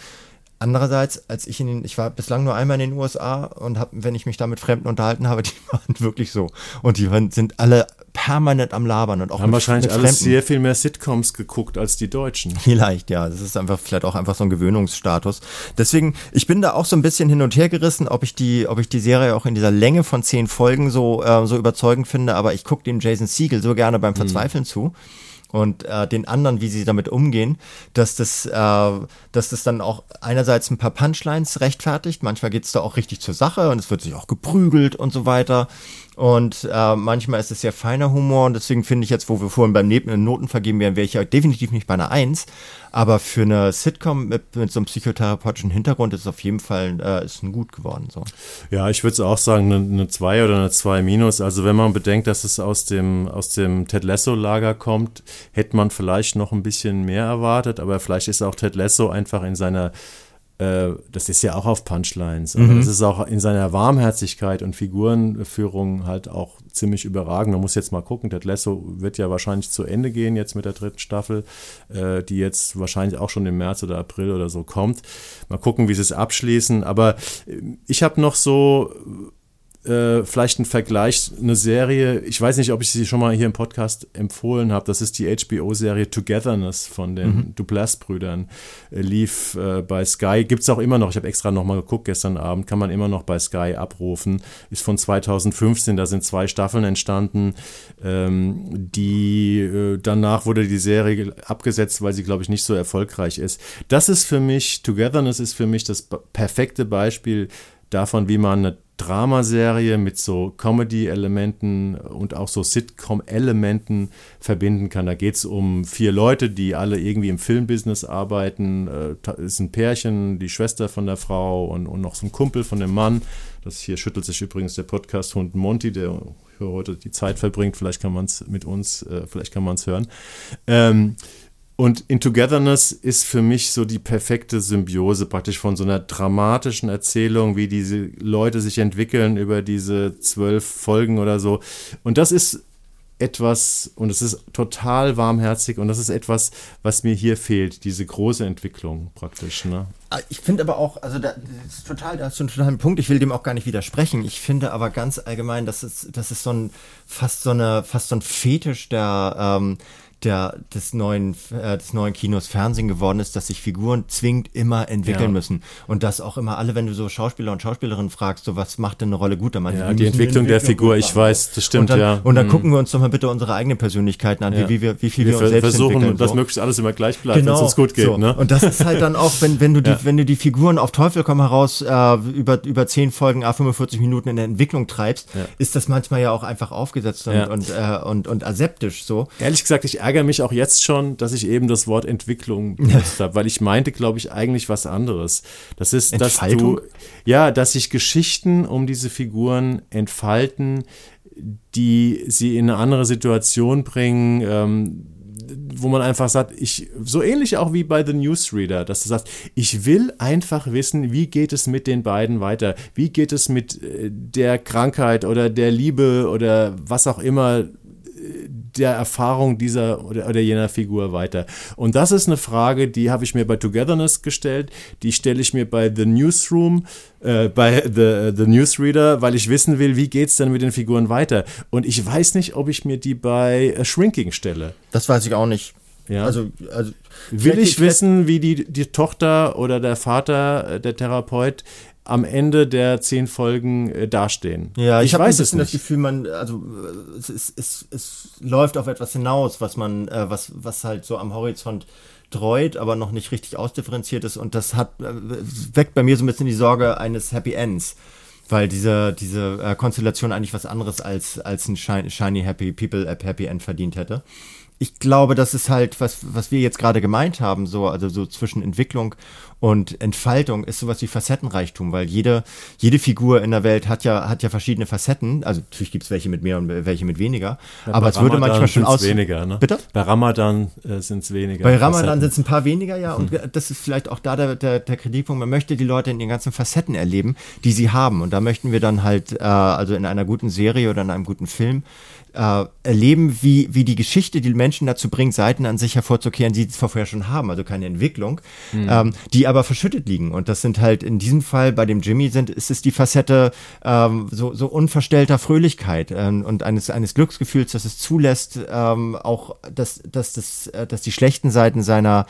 Andererseits, als ich in den, ich war bislang nur einmal in den USA und habe, wenn ich mich da mit Fremden unterhalten habe, die waren wirklich so. Und die sind alle permanent am Labern und auch haben mit, wahrscheinlich mit alles sehr viel mehr Sitcoms geguckt als die Deutschen. Vielleicht, ja. Das ist einfach vielleicht auch einfach so ein Gewöhnungsstatus. Deswegen, ich bin da auch so ein bisschen hin und her gerissen, ob ich die, ob ich die Serie auch in dieser Länge von zehn Folgen so, äh, so überzeugend finde. Aber ich gucke dem Jason Siegel so gerne beim mhm. Verzweifeln mhm. zu und äh, den anderen, wie sie damit umgehen, dass das, äh, dass das dann auch einerseits ein paar Punchlines rechtfertigt, manchmal geht es da auch richtig zur Sache und es wird sich auch geprügelt und so weiter. Und äh, manchmal ist es sehr feiner Humor und deswegen finde ich jetzt, wo wir vorhin beim Neben Noten vergeben wären, wäre ich ja definitiv nicht bei einer Eins. Aber für eine Sitcom mit, mit so einem psychotherapeutischen Hintergrund ist es auf jeden Fall äh, ist ein gut geworden. So. Ja, ich würde es auch sagen, eine 2 oder eine 2 minus. Also wenn man bedenkt, dass es aus dem, aus dem Ted Lasso-Lager kommt, hätte man vielleicht noch ein bisschen mehr erwartet, aber vielleicht ist auch Ted Lasso einfach in seiner äh, das ist ja auch auf Punchlines. Aber mhm. das ist auch in seiner Warmherzigkeit und Figurenführung halt auch ziemlich überragend. Man muss jetzt mal gucken, Ted Lasso wird ja wahrscheinlich zu Ende gehen jetzt mit der dritten Staffel, äh, die jetzt wahrscheinlich auch schon im März oder April oder so kommt. Mal gucken, wie sie es abschließen. Aber äh, ich habe noch so äh, vielleicht ein Vergleich, eine Serie, ich weiß nicht, ob ich sie schon mal hier im Podcast empfohlen habe, das ist die HBO-Serie Togetherness von den mhm. Duplass-Brüdern, äh, lief äh, bei Sky, gibt es auch immer noch, ich habe extra nochmal geguckt gestern Abend, kann man immer noch bei Sky abrufen, ist von 2015, da sind zwei Staffeln entstanden, ähm, die, äh, danach wurde die Serie abgesetzt, weil sie, glaube ich, nicht so erfolgreich ist. Das ist für mich, Togetherness ist für mich das perfekte Beispiel davon, wie man eine Dramaserie mit so Comedy-Elementen und auch so Sitcom-Elementen verbinden kann. Da geht es um vier Leute, die alle irgendwie im Filmbusiness arbeiten. Äh, ist ein Pärchen, die Schwester von der Frau und, und noch so ein Kumpel von dem Mann. Das hier schüttelt sich übrigens der Podcast-Hund Monty, der heute die Zeit verbringt. Vielleicht kann man es mit uns, äh, vielleicht kann man es hören. Ähm, und In Togetherness ist für mich so die perfekte Symbiose praktisch von so einer dramatischen Erzählung, wie diese Leute sich entwickeln über diese zwölf Folgen oder so. Und das ist etwas, und es ist total warmherzig und das ist etwas, was mir hier fehlt, diese große Entwicklung praktisch. Ne? Ah, ich finde aber auch, also da, das ist total, da hast du einen totalen Punkt, ich will dem auch gar nicht widersprechen. Ich finde aber ganz allgemein, das ist, das ist so ein, fast so eine, fast so ein Fetisch der, ähm, der, des, neuen, äh, des neuen Kinos Fernsehen geworden ist, dass sich Figuren zwingend immer entwickeln ja. müssen. Und dass auch immer alle, wenn du so Schauspieler und Schauspielerinnen fragst, so was macht denn eine Rolle gut? Dann ja, die, die Entwicklung, der Figur, ich weiß, das stimmt, und dann, ja. Und dann mhm. gucken wir uns doch mal bitte unsere eigenen Persönlichkeiten an, ja. wie, wie, wie viel wir, wir uns selbst versuchen, entwickeln. dass möglichst alles immer gleich bleibt, genau, wenn es uns gut geht. So. Ne? Und das ist halt dann auch, wenn, wenn, du die, wenn du die Figuren auf Teufel komm heraus äh, über, über zehn Folgen, a 45 Minuten in der Entwicklung treibst, ist das manchmal ja auch einfach aufgesetzt und, und, äh, und, und aseptisch so. Ehrlich gesagt, ich ärgere mich auch jetzt schon, dass ich eben das Wort Entwicklung benutzt habe, weil ich meinte, glaube ich, eigentlich was anderes. Das ist, dass du, ja, dass sich Geschichten um diese Figuren entfalten, die sie in eine andere Situation bringen, ähm, wo man einfach sagt, ich, so ähnlich auch wie bei The Newsreader, dass du sagst, ich will einfach wissen, wie geht es mit den beiden weiter? Wie geht es mit äh, der Krankheit oder der Liebe oder was auch immer der Erfahrung dieser oder, oder jener Figur weiter. Und das ist eine Frage, die habe ich mir bei Togetherness gestellt, die stelle ich mir bei The Newsroom, äh, bei The, The Newsreader, weil ich wissen will, wie geht es denn mit den Figuren weiter. Und ich weiß nicht, ob ich mir die bei äh, Shrinking stelle. Das weiß ich auch nicht. Ja. Also, also will ich wissen, wie die, die Tochter oder der Vater, äh, der Therapeut, am Ende der zehn Folgen äh, dastehen. Ja, ich, ich weiß es nicht. das Gefühl, man, also es, es, es, es läuft auf etwas hinaus, was man, äh, was, was halt so am Horizont dreut, aber noch nicht richtig ausdifferenziert ist. Und das hat äh, weckt bei mir so ein bisschen die Sorge eines Happy Ends. Weil diese, diese äh, Konstellation eigentlich was anderes als, als ein Shiny Happy People App Happy End verdient hätte ich glaube, das ist halt, was, was wir jetzt gerade gemeint haben, so, also so zwischen Entwicklung und Entfaltung ist sowas wie Facettenreichtum, weil jede, jede Figur in der Welt hat ja, hat ja verschiedene Facetten. Also natürlich gibt es welche mit mehr und welche mit weniger. Ja, aber es würde manchmal schon aus. weniger, ne? Bitte? Bei Ramadan äh, sind es weniger. Bei Ramadan sind es ein paar weniger, ja. Und hm. das ist vielleicht auch da der, der, der Kritikpunkt. Man möchte die Leute in den ganzen Facetten erleben, die sie haben. Und da möchten wir dann halt, äh, also in einer guten Serie oder in einem guten Film, äh, erleben, wie, wie die Geschichte die Menschen dazu bringt, Seiten an sich hervorzukehren, die sie vorher schon haben, also keine Entwicklung, mhm. ähm, die aber verschüttet liegen. Und das sind halt in diesem Fall bei dem Jimmy sind, ist es die Facette ähm, so, so unverstellter Fröhlichkeit ähm, und eines, eines Glücksgefühls, dass es zulässt, ähm, auch dass, dass, dass, äh, dass die schlechten Seiten seiner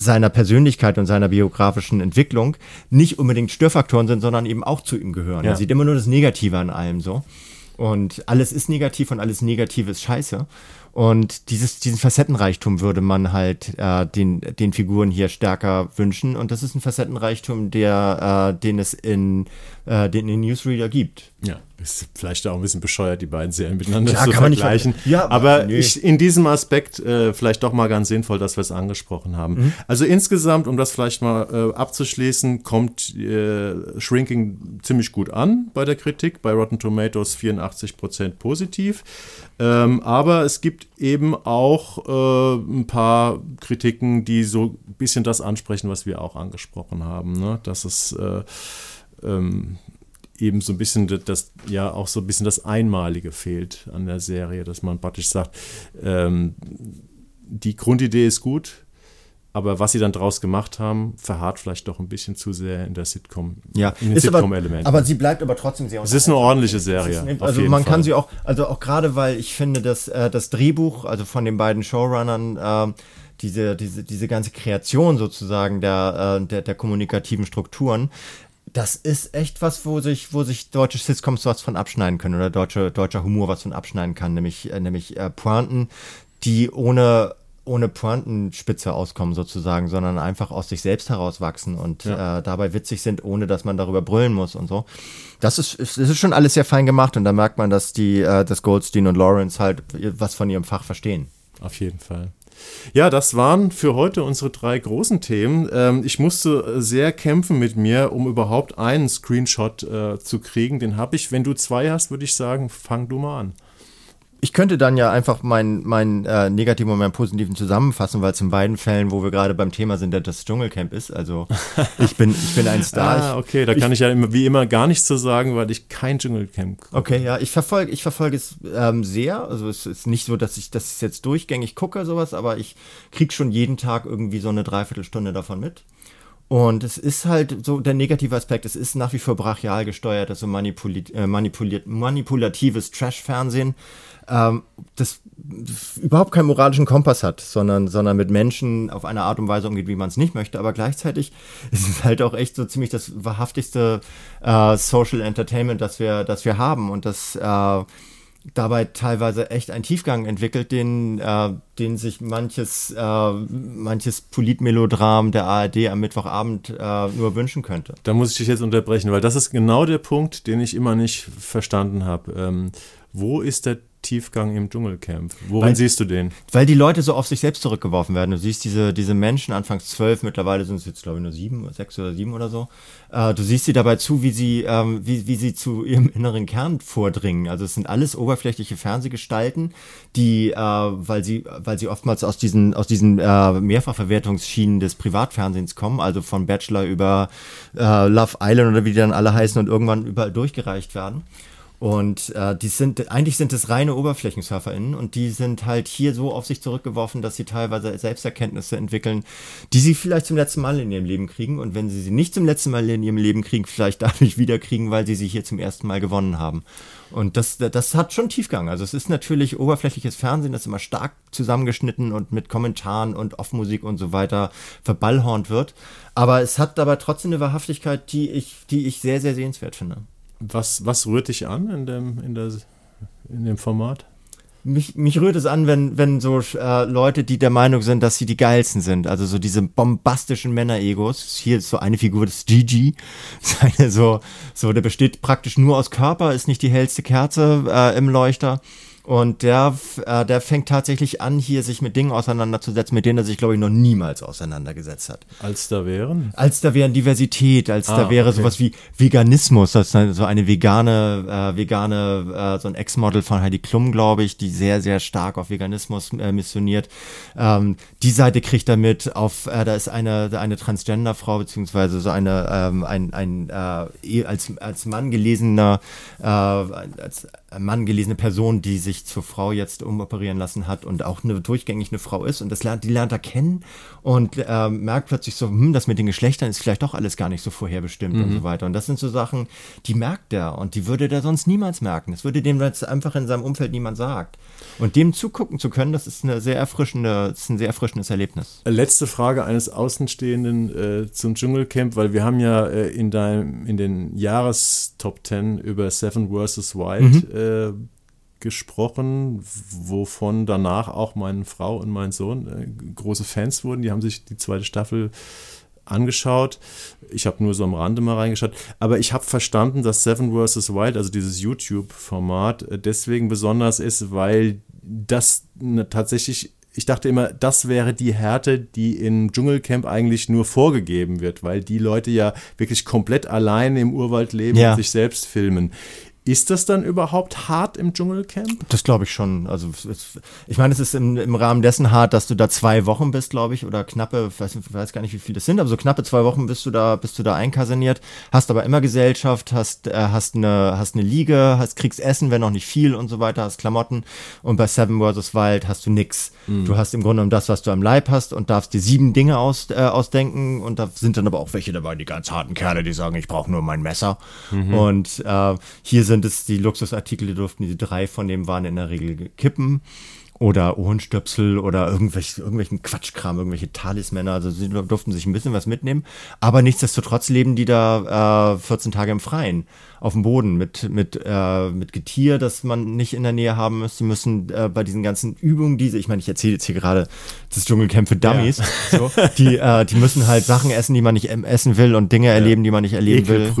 seiner Persönlichkeit und seiner biografischen Entwicklung nicht unbedingt Störfaktoren sind, sondern eben auch zu ihm gehören. Ja. Er sieht immer nur das Negative an allem so. Und alles ist negativ und alles Negative ist scheiße. Und dieses, diesen Facettenreichtum würde man halt äh, den, den Figuren hier stärker wünschen. Und das ist ein Facettenreichtum, der, äh, den es in, äh, den in Newsreader gibt. Ja, ist vielleicht auch ein bisschen bescheuert, die beiden Serien miteinander ja, zu vergleichen. ja, aber nee. ich, in diesem Aspekt äh, vielleicht doch mal ganz sinnvoll, dass wir es angesprochen haben. Mhm. Also insgesamt, um das vielleicht mal äh, abzuschließen, kommt äh, Shrinking ziemlich gut an bei der Kritik. Bei Rotten Tomatoes 84 Prozent positiv. Ähm, aber es gibt gibt eben auch äh, ein paar Kritiken, die so ein bisschen das ansprechen, was wir auch angesprochen haben, ne? dass es äh, ähm, eben so ein bisschen das, ja auch so ein bisschen das Einmalige fehlt an der Serie, dass man praktisch sagt, ähm, die Grundidee ist gut, aber was sie dann draus gemacht haben, verharrt vielleicht doch ein bisschen zu sehr in der Sitcom. Ja, in den Sitcom-Elementen. Aber, aber, sie bleibt aber trotzdem sehr Es ist eine ordentliche Serie. Eine, also man Fall. kann sie auch, also auch gerade weil ich finde, dass äh, das Drehbuch, also von den beiden Showrunnern, äh, diese, diese, diese ganze Kreation sozusagen der, äh, der, der kommunikativen Strukturen, das ist echt was, wo sich, wo sich deutsche Sitcoms was von abschneiden können oder deutsche, deutscher Humor was von abschneiden kann, nämlich, äh, nämlich äh, Pointen, die ohne ohne Pointenspitze auskommen sozusagen, sondern einfach aus sich selbst herauswachsen und ja. äh, dabei witzig sind, ohne dass man darüber brüllen muss und so. Das ist, ist, ist schon alles sehr fein gemacht und da merkt man, dass die, äh, dass Goldstein und Lawrence halt was von ihrem Fach verstehen. Auf jeden Fall. Ja, das waren für heute unsere drei großen Themen. Ähm, ich musste sehr kämpfen mit mir, um überhaupt einen Screenshot äh, zu kriegen. Den habe ich. Wenn du zwei hast, würde ich sagen, fang du mal an ich könnte dann ja einfach meinen mein, äh, negativen und meinen positiven zusammenfassen, weil es in beiden Fällen, wo wir gerade beim Thema sind, das Dschungelcamp ist. Also ich bin, ich bin ein Star. ah, okay, da kann ich, ich ja immer, wie immer gar nichts zu sagen, weil ich kein Dschungelcamp gucke. Okay, ja, ich verfolge ich verfolge es ähm, sehr. Also es ist nicht so, dass ich das jetzt durchgängig gucke, sowas, aber ich kriege schon jeden Tag irgendwie so eine Dreiviertelstunde davon mit. Und es ist halt so der negative Aspekt, es ist nach wie vor brachial gesteuert, also manipuliert, äh, manipuliert, manipulatives Trash-Fernsehen ähm, das überhaupt keinen moralischen Kompass hat, sondern, sondern mit Menschen auf eine Art und Weise umgeht, wie man es nicht möchte. Aber gleichzeitig ist es halt auch echt so ziemlich das wahrhaftigste äh, Social Entertainment, das wir, das wir haben. Und das äh, dabei teilweise echt einen Tiefgang entwickelt, den, äh, den sich manches, äh, manches Politmelodram der ARD am Mittwochabend äh, nur wünschen könnte. Da muss ich dich jetzt unterbrechen, weil das ist genau der Punkt, den ich immer nicht verstanden habe. Ähm, wo ist der Tiefgang im Dschungelcamp. Worin weil, siehst du den? Weil die Leute so auf sich selbst zurückgeworfen werden. Du siehst diese, diese Menschen, anfangs zwölf, mittlerweile sind es jetzt, glaube ich, nur sieben, sechs oder sieben oder so. Äh, du siehst sie dabei zu, wie sie, ähm, wie, wie sie zu ihrem inneren Kern vordringen. Also es sind alles oberflächliche Fernsehgestalten, die, äh, weil sie, weil sie oftmals aus diesen, aus diesen äh, Mehrfachverwertungsschienen des Privatfernsehens kommen, also von Bachelor über äh, Love Island oder wie die dann alle heißen und irgendwann überall durchgereicht werden. Und äh, die sind, eigentlich sind es reine OberflächensurferInnen und die sind halt hier so auf sich zurückgeworfen, dass sie teilweise Selbsterkenntnisse entwickeln, die sie vielleicht zum letzten Mal in ihrem Leben kriegen. Und wenn sie sie nicht zum letzten Mal in ihrem Leben kriegen, vielleicht dadurch wiederkriegen, weil sie sie hier zum ersten Mal gewonnen haben. Und das, das hat schon Tiefgang. Also es ist natürlich oberflächliches Fernsehen, das immer stark zusammengeschnitten und mit Kommentaren und Off-Musik und so weiter verballhornt wird. Aber es hat dabei trotzdem eine Wahrhaftigkeit, die ich, die ich sehr, sehr sehenswert finde. Was, was rührt dich an in dem, in der, in dem Format? Mich, mich rührt es an, wenn, wenn so äh, Leute, die der Meinung sind, dass sie die geilsten sind, also so diese bombastischen Männer-Egos. Hier ist so eine Figur, das Gigi. Seine so, so, der besteht praktisch nur aus Körper, ist nicht die hellste Kerze äh, im Leuchter. Und der, äh, der fängt tatsächlich an, hier sich mit Dingen auseinanderzusetzen, mit denen er sich, glaube ich, noch niemals auseinandergesetzt hat. Als da wären? Als da wären Diversität, als ah, da wäre okay. sowas wie Veganismus, das ist so eine vegane, äh, vegane, äh, so ein Ex-Model von Heidi Klum, glaube ich, die sehr, sehr stark auf Veganismus äh, missioniert. Ähm, die Seite kriegt er mit auf, äh, da ist eine, eine Transgender-Frau, beziehungsweise so eine, ähm, ein, ein äh, eh, als, als Mann gelesener, äh, als Mann gelesene Person, die sich zur Frau jetzt umoperieren lassen hat und auch eine, durchgängig eine Frau ist und das lernt, die lernt er kennen und äh, merkt plötzlich so, hm, das mit den Geschlechtern ist vielleicht doch alles gar nicht so vorherbestimmt mhm. und so weiter. Und das sind so Sachen, die merkt er und die würde der sonst niemals merken. Das würde dem jetzt einfach in seinem Umfeld niemand sagt. Und dem zugucken zu können, das ist eine sehr erfrischende, das ist ein sehr erfrischendes Erlebnis. Letzte Frage eines Außenstehenden äh, zum Dschungelcamp, weil wir haben ja äh, in deinem, in den Jahrestop Ten über Seven vs. Wild mhm. äh, gesprochen, wovon danach auch meine Frau und mein Sohn äh, große Fans wurden. Die haben sich die zweite Staffel angeschaut. Ich habe nur so am Rande mal reingeschaut. Aber ich habe verstanden, dass Seven vs. Wild, also dieses YouTube-Format, äh, deswegen besonders ist, weil das ne, tatsächlich ich dachte immer, das wäre die Härte, die im Dschungelcamp eigentlich nur vorgegeben wird, weil die Leute ja wirklich komplett allein im Urwald leben ja. und sich selbst filmen. Ist das dann überhaupt hart im Dschungelcamp? Das glaube ich schon. Also es, ich meine, es ist im, im, Rahmen dessen hart, dass du da zwei Wochen bist, glaube ich, oder knappe, weiß, weiß gar nicht, wie viel das sind, aber so knappe zwei Wochen bist du da, bist du da einkaserniert, hast aber immer Gesellschaft, hast, äh, hast eine, hast eine Liege, hast, kriegst Essen, wenn auch nicht viel und so weiter, hast Klamotten und bei Seven vs. Wild hast du nix. Mhm. Du hast im Grunde genommen das, was du am Leib hast und darfst dir sieben Dinge aus, äh, ausdenken und da sind dann aber auch welche dabei, die ganz harten Kerle, die sagen, ich brauche nur mein Messer. Mhm. Und äh, hier sind es die Luxusartikel, die durften die drei von dem waren in der Regel kippen oder Ohrenstöpsel oder irgendwelch, irgendwelchen Quatschkram, irgendwelche Talismänner. Also sie durften sich ein bisschen was mitnehmen. Aber nichtsdestotrotz leben die da äh, 14 Tage im Freien auf dem Boden mit, mit, äh, mit Getier, das man nicht in der Nähe haben müsste. Die müssen äh, bei diesen ganzen Übungen, diese, ich meine, ich erzähle jetzt hier gerade das Dschungelcamp für Dummies, ja. so, die, äh, die müssen halt Sachen essen, die man nicht essen will und Dinge ja. erleben, die man nicht erleben will.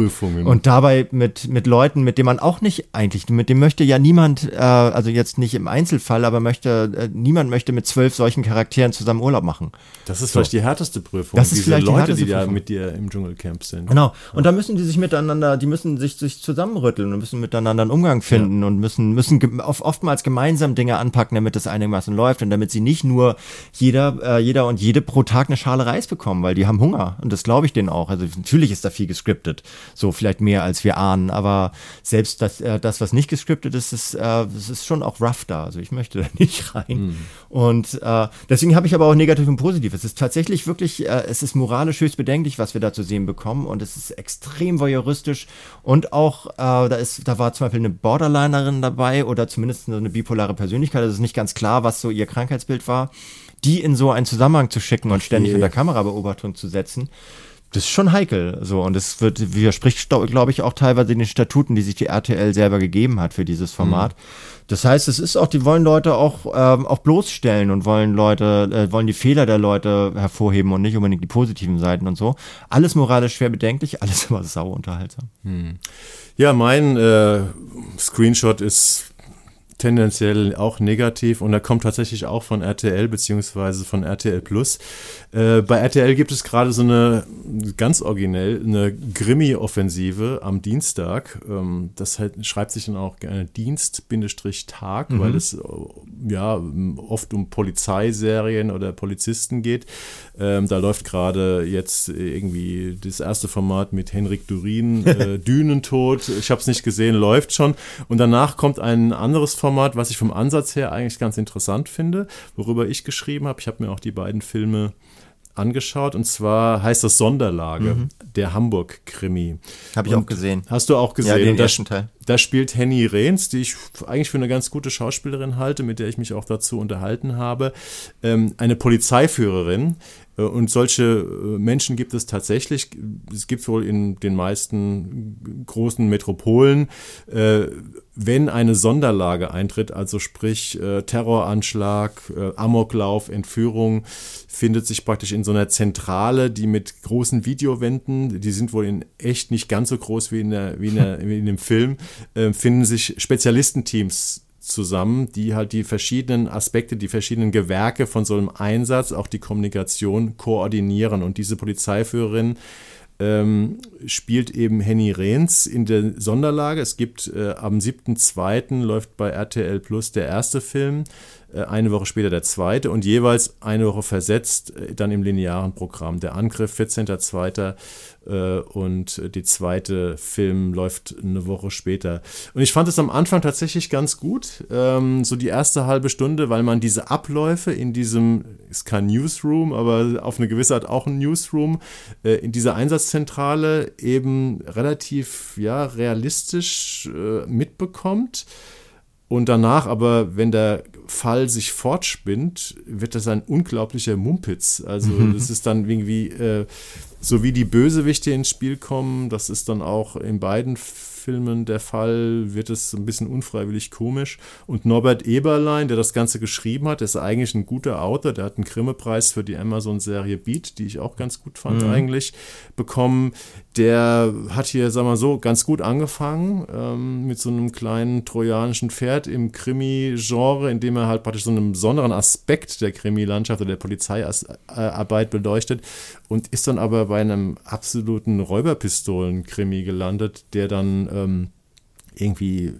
Und dabei mit, mit Leuten, mit denen man auch nicht eigentlich, mit dem möchte ja niemand, äh, also jetzt nicht im Einzelfall, aber möchte, äh, niemand möchte mit zwölf solchen Charakteren zusammen Urlaub machen. Das ist so. vielleicht die härteste Prüfung. Das ist diese vielleicht Leute, die, die da mit dir im Dschungelcamp sind. Genau. Und da müssen die sich miteinander, die müssen sich, sich zusammenrütteln und müssen miteinander einen Umgang finden ja. und müssen, müssen oftmals gemeinsam Dinge anpacken, damit das einigermaßen läuft und damit sie nicht nur jeder, äh, jeder und jede pro Tag eine Schale Reis bekommen, weil die haben Hunger. Und das glaube ich denen auch. Also natürlich ist da viel gescriptet. So vielleicht mehr als wir ahnen. Aber selbst das, äh, das was nicht gescriptet ist, ist, äh, ist schon auch rough da. Also ich möchte da nicht rein. Mhm. Und äh, deswegen habe ich aber auch negativ und positiv. Es ist tatsächlich wirklich, äh, es ist moralisch höchst bedenklich, was wir da zu sehen bekommen. Und es ist extrem voyeuristisch und auch äh, da ist, da war zum Beispiel eine Borderlinerin dabei oder zumindest so eine bipolare Persönlichkeit. Es ist nicht ganz klar, was so ihr Krankheitsbild war. Die in so einen Zusammenhang zu schicken und ständig unter Kamerabeobachtung zu setzen, das ist schon heikel. So, und es wird, widerspricht, glaube ich, auch teilweise den Statuten, die sich die RTL selber gegeben hat für dieses Format. Mhm. Das heißt, es ist auch, die wollen Leute auch, ähm, auch bloßstellen und wollen Leute, äh, wollen die Fehler der Leute hervorheben und nicht unbedingt die positiven Seiten und so. Alles moralisch schwer bedenklich, alles aber sau unterhaltsam. Hm. Ja, mein äh, Screenshot ist tendenziell auch negativ und er kommt tatsächlich auch von RTL beziehungsweise von RTL Plus. Äh, bei RTL gibt es gerade so eine ganz originell eine Grimmi-Offensive am Dienstag. Ähm, das halt, schreibt sich dann auch gerne Dienst-Tag, mhm. weil es äh, ja oft um Polizeiserien oder Polizisten geht. Ähm, da läuft gerade jetzt irgendwie das erste Format mit Henrik Durin, äh, Dünentod. Ich habe es nicht gesehen, läuft schon. Und danach kommt ein anderes Format was ich vom Ansatz her eigentlich ganz interessant finde, worüber ich geschrieben habe. Ich habe mir auch die beiden Filme angeschaut und zwar heißt das Sonderlage, mhm. der Hamburg-Krimi. Habe ich und auch gesehen. Hast du auch gesehen? Ja, den da, ersten Teil. Da spielt Henny Rehns, die ich eigentlich für eine ganz gute Schauspielerin halte, mit der ich mich auch dazu unterhalten habe, ähm, eine Polizeiführerin, und solche äh, Menschen gibt es tatsächlich. Es gibt wohl in den meisten großen Metropolen. Äh, wenn eine Sonderlage eintritt, also sprich Terroranschlag, Amoklauf, Entführung, findet sich praktisch in so einer Zentrale, die mit großen Videowänden, die sind wohl in echt nicht ganz so groß wie in, der, wie in, der, wie in dem Film, finden sich Spezialistenteams zusammen, die halt die verschiedenen Aspekte, die verschiedenen Gewerke von so einem Einsatz, auch die Kommunikation koordinieren. Und diese Polizeiführerin ähm, spielt eben Henny Rehns in der Sonderlage. Es gibt äh, am 7.2. läuft bei RTL Plus der erste Film, eine Woche später der zweite und jeweils eine Woche versetzt äh, dann im linearen Programm. Der Angriff 14.2 äh, und die zweite Film läuft eine Woche später. Und ich fand es am Anfang tatsächlich ganz gut, ähm, so die erste halbe Stunde, weil man diese Abläufe in diesem, ist kein Newsroom, aber auf eine gewisse Art auch ein Newsroom, äh, in dieser Einsatzzentrale eben relativ ja, realistisch äh, mitbekommt. Und danach aber, wenn der Fall sich fortspinnt, wird das ein unglaublicher Mumpitz. Also das ist dann irgendwie, äh, so wie die Bösewichte ins Spiel kommen, das ist dann auch in beiden Filmen der Fall, wird es ein bisschen unfreiwillig komisch. Und Norbert Eberlein, der das Ganze geschrieben hat, ist eigentlich ein guter Autor, der hat einen Grimme-Preis für die Amazon-Serie Beat, die ich auch ganz gut fand mhm. eigentlich, bekommen. Der hat hier, sagen wir so, ganz gut angefangen ähm, mit so einem kleinen trojanischen Pferd im Krimi-Genre, in dem er halt praktisch so einen besonderen Aspekt der Krimi-Landschaft oder der Polizeiarbeit beleuchtet und ist dann aber bei einem absoluten Räuberpistolen-Krimi gelandet, der dann ähm, irgendwie,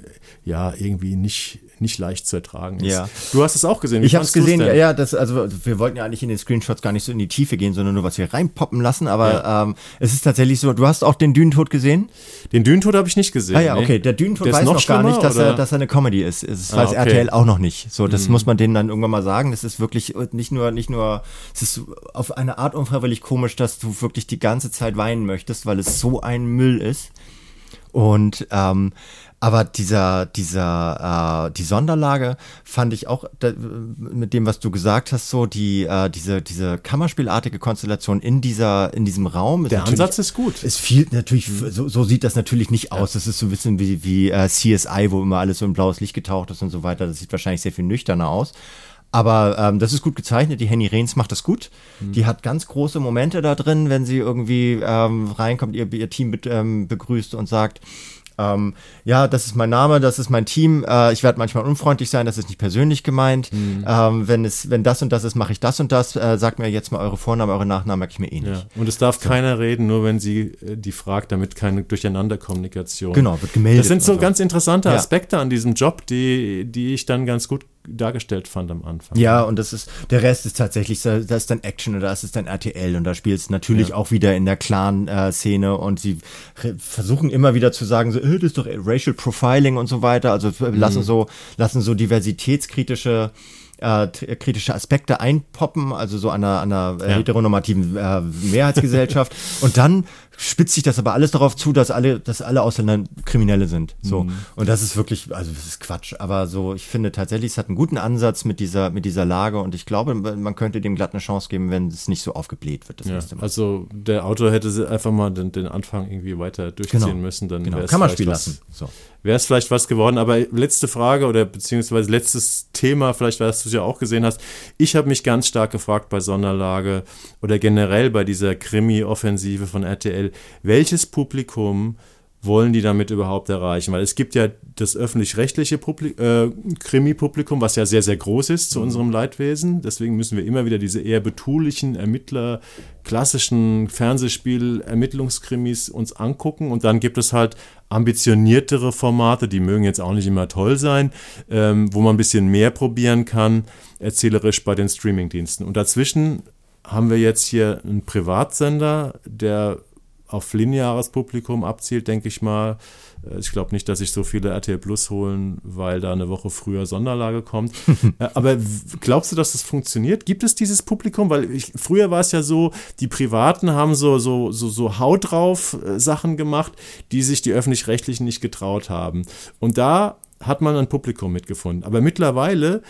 ja, irgendwie nicht, nicht leicht zu ertragen ist. Ja. Du hast es auch gesehen. Wie Ich habe es gesehen, denn? ja, ja, das, also wir wollten ja eigentlich in den Screenshots gar nicht so in die Tiefe gehen, sondern nur was wir reinpoppen lassen, aber ähm, es ist tatsächlich so, du hast auch den Dünentod gesehen? Den Dünentod habe ich nicht gesehen. Ah ja, nee. okay, der Dünentod Der weiß noch, gar schlimmer, nicht, dass oder? er, dass er eine Comedy ist. Das Ah, weiß okay. RTL auch noch nicht. So, das muss man denen dann irgendwann mal sagen. Das ist wirklich nicht nur, nicht nur, es ist auf eine Art unfreiwillig komisch, dass du wirklich die ganze Zeit weinen möchtest, weil es so ein Müll ist. Und ähm, aber dieser, dieser, äh, die Sonderlage fand ich auch da, mit dem, was du gesagt hast, so die, äh, diese, diese Kammerspielartige Konstellation in dieser, in diesem Raum. Der Ansatz ist gut. es viel natürlich, so, so sieht das natürlich nicht aus. Das ist so ein bisschen wie, wie äh, CSI, wo immer alles so in blaues Licht getaucht ist und so weiter. Das sieht wahrscheinlich sehr viel nüchterner aus. Aber ähm, das ist gut gezeichnet. Die Henny Rehns macht das gut. Die hat ganz große Momente da drin, wenn sie irgendwie ähm, reinkommt, ihr, ihr Team be ähm, begrüßt und sagt, ähm, ja, das ist mein Name, das ist mein Team. Äh, ich werde manchmal unfreundlich sein, das ist nicht persönlich gemeint. Ähm, wenn es, wenn das und das ist, mache ich das und das. Äh, sagt mir jetzt mal eure Vornamen, eure Nachnamen, merke ich mir eh nicht. Ja. Und es darf keiner reden, nur wenn sie äh, die fragt, damit keine Durcheinanderkommunikation. Genau, wird gemeldet. Das sind so und ganz interessante Ja. Aspekte an diesem Job, die, die ich dann ganz gut dargestellt fand am Anfang. Ja, und das ist, der Rest ist tatsächlich, das ist dann Action oder das ist dann RTL und da spielt es natürlich Ja. auch wieder in der Clan-Szene und sie versuchen immer wieder zu sagen, so, äh, das ist doch Racial Profiling und so weiter, also Mhm. lassen so, lassen so diversitätskritische äh, t- kritische Aspekte einpoppen, also so an einer, an einer äh, Ja. heteronormativen äh, Mehrheitsgesellschaft. und dann spitzt sich das aber alles darauf zu, dass alle, dass alle Ausländer Kriminelle sind. So. Mhm. Und das ist wirklich, also das ist Quatsch. Aber so, ich finde tatsächlich, es hat einen guten Ansatz mit dieser, mit dieser Lage und ich glaube, man könnte dem glatt eine Chance geben, wenn es nicht so aufgebläht wird das Ja, nächste Mal. also der Autor hätte einfach mal den, den Anfang irgendwie weiter durchziehen Genau. müssen, dann genau. Kann man vielleicht spielen was- lassen. So. wäre es vielleicht was geworden. Aber letzte Frage oder beziehungsweise letztes Thema, vielleicht weil du es ja auch gesehen hast. Ich habe mich ganz stark gefragt bei Sonderlage oder generell bei dieser Krimi-Offensive von RTL, welches Publikum wollen die damit überhaupt erreichen? Weil es gibt ja das öffentlich-rechtliche äh, Krimi-Publikum, was ja sehr, sehr groß ist zu unserem Leidwesen. Deswegen müssen wir immer wieder diese eher betulichen Ermittler, klassischen Fernsehspiel-Ermittlungskrimis uns angucken. Und dann gibt es halt ambitioniertere Formate, die mögen jetzt auch nicht immer toll sein, ähm, wo man ein bisschen mehr probieren kann, erzählerisch bei den Streamingdiensten. Und dazwischen haben wir jetzt hier einen Privatsender, der auf lineares Publikum abzielt, denke ich mal. Äh, Ich glaube nicht, dass sich so viele RTL Plus holen, weil da eine Woche früher Sonderlage kommt. Äh, Aber glaubst du, dass das funktioniert? Gibt es dieses Publikum? Weil ich, früher war es ja so, die Privaten haben so, so, so, so Haut drauf äh, Sachen gemacht, die sich die Öffentlich-Rechtlichen nicht getraut haben. Und da hat man ein Publikum mitgefunden. Aber mittlerweile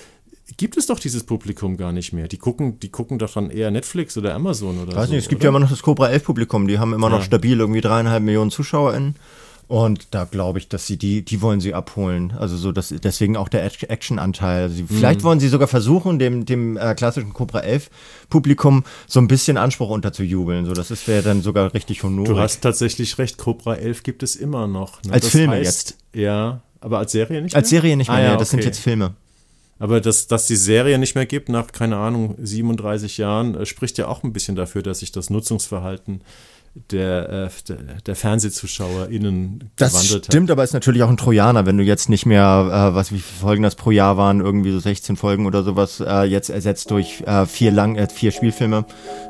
gibt es doch dieses Publikum gar nicht mehr. Die gucken, die gucken doch dann eher Netflix oder Amazon oder Ich weiß so. nicht, es gibt oder? ja immer noch das Cobra 11 Publikum, die haben immer noch Ja. stabil irgendwie dreieinhalb Millionen ZuschauerInnen. Und da glaube ich, dass sie die, die wollen sie abholen. Also so, dass deswegen auch der Act- Action-Anteil. Also sie, vielleicht wollen sie sogar versuchen, dem, dem äh, klassischen Cobra 11 Publikum so ein bisschen Anspruch unterzujubeln. So, das wäre dann sogar richtig honorig. Du hast tatsächlich recht, Cobra 11 gibt es immer noch. ne? Als Das Filme heißt, Ja, aber als Serie nicht Als mehr? Serie nicht mehr, Ah, ja, nee, das sind okay. jetzt Filme. Aber dass, dass die Serie nicht mehr gibt, nach, keine Ahnung, 37 Jahren, äh, spricht ja auch ein bisschen dafür, dass sich das Nutzungsverhalten der, äh, der, der FernsehzuschauerInnen Das gewandelt stimmt, aber ist natürlich auch ein Trojaner, wenn du jetzt nicht mehr, äh, was wie viele Folgen das pro Jahr waren, irgendwie so 16 Folgen oder sowas, äh, jetzt ersetzt durch äh, vier lang, äh, vier Spielfilme,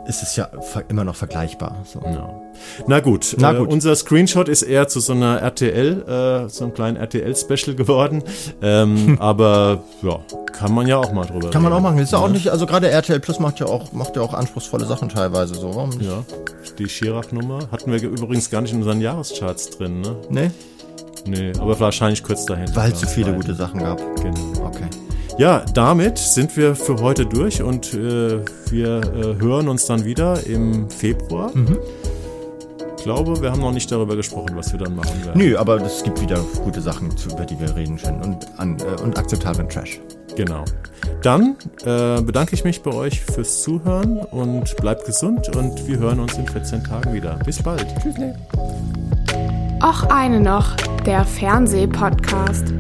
ist es ja immer noch vergleichbar. So. Ja. Na gut, Na äh, gut. unser Screenshot ist eher zu so einer RTL, äh, so einem kleinen RTL-Special geworden. Ähm, aber ja, kann man ja auch mal drüber Kann man auch reden. machen. Ist ja auch nicht, also gerade RTL Plus macht ja auch, macht ja auch anspruchsvolle Sachen teilweise so. Warum nicht? Ja, die Chirac-Nummer hatten wir übrigens gar nicht in unseren Jahrescharts drin, ne? Nee? Nee, aber wahrscheinlich kurz dahinter. Weil es zu viele Beiden. gute Sachen gab. Genau. Okay. Ja, damit sind wir für heute durch und äh, wir äh, hören uns dann wieder im Februar. Mhm. Ich glaube, wir haben noch nicht darüber gesprochen, was wir dann machen werden. Nö, aber es gibt wieder gute Sachen, über die wir reden können und, an, äh, und akzeptablen Trash. Genau. Dann äh, bedanke ich mich bei euch fürs Zuhören und bleibt gesund und wir hören uns in 14 Tagen wieder. Bis bald. Tschüss. Och eine noch, der Fernsehpodcast.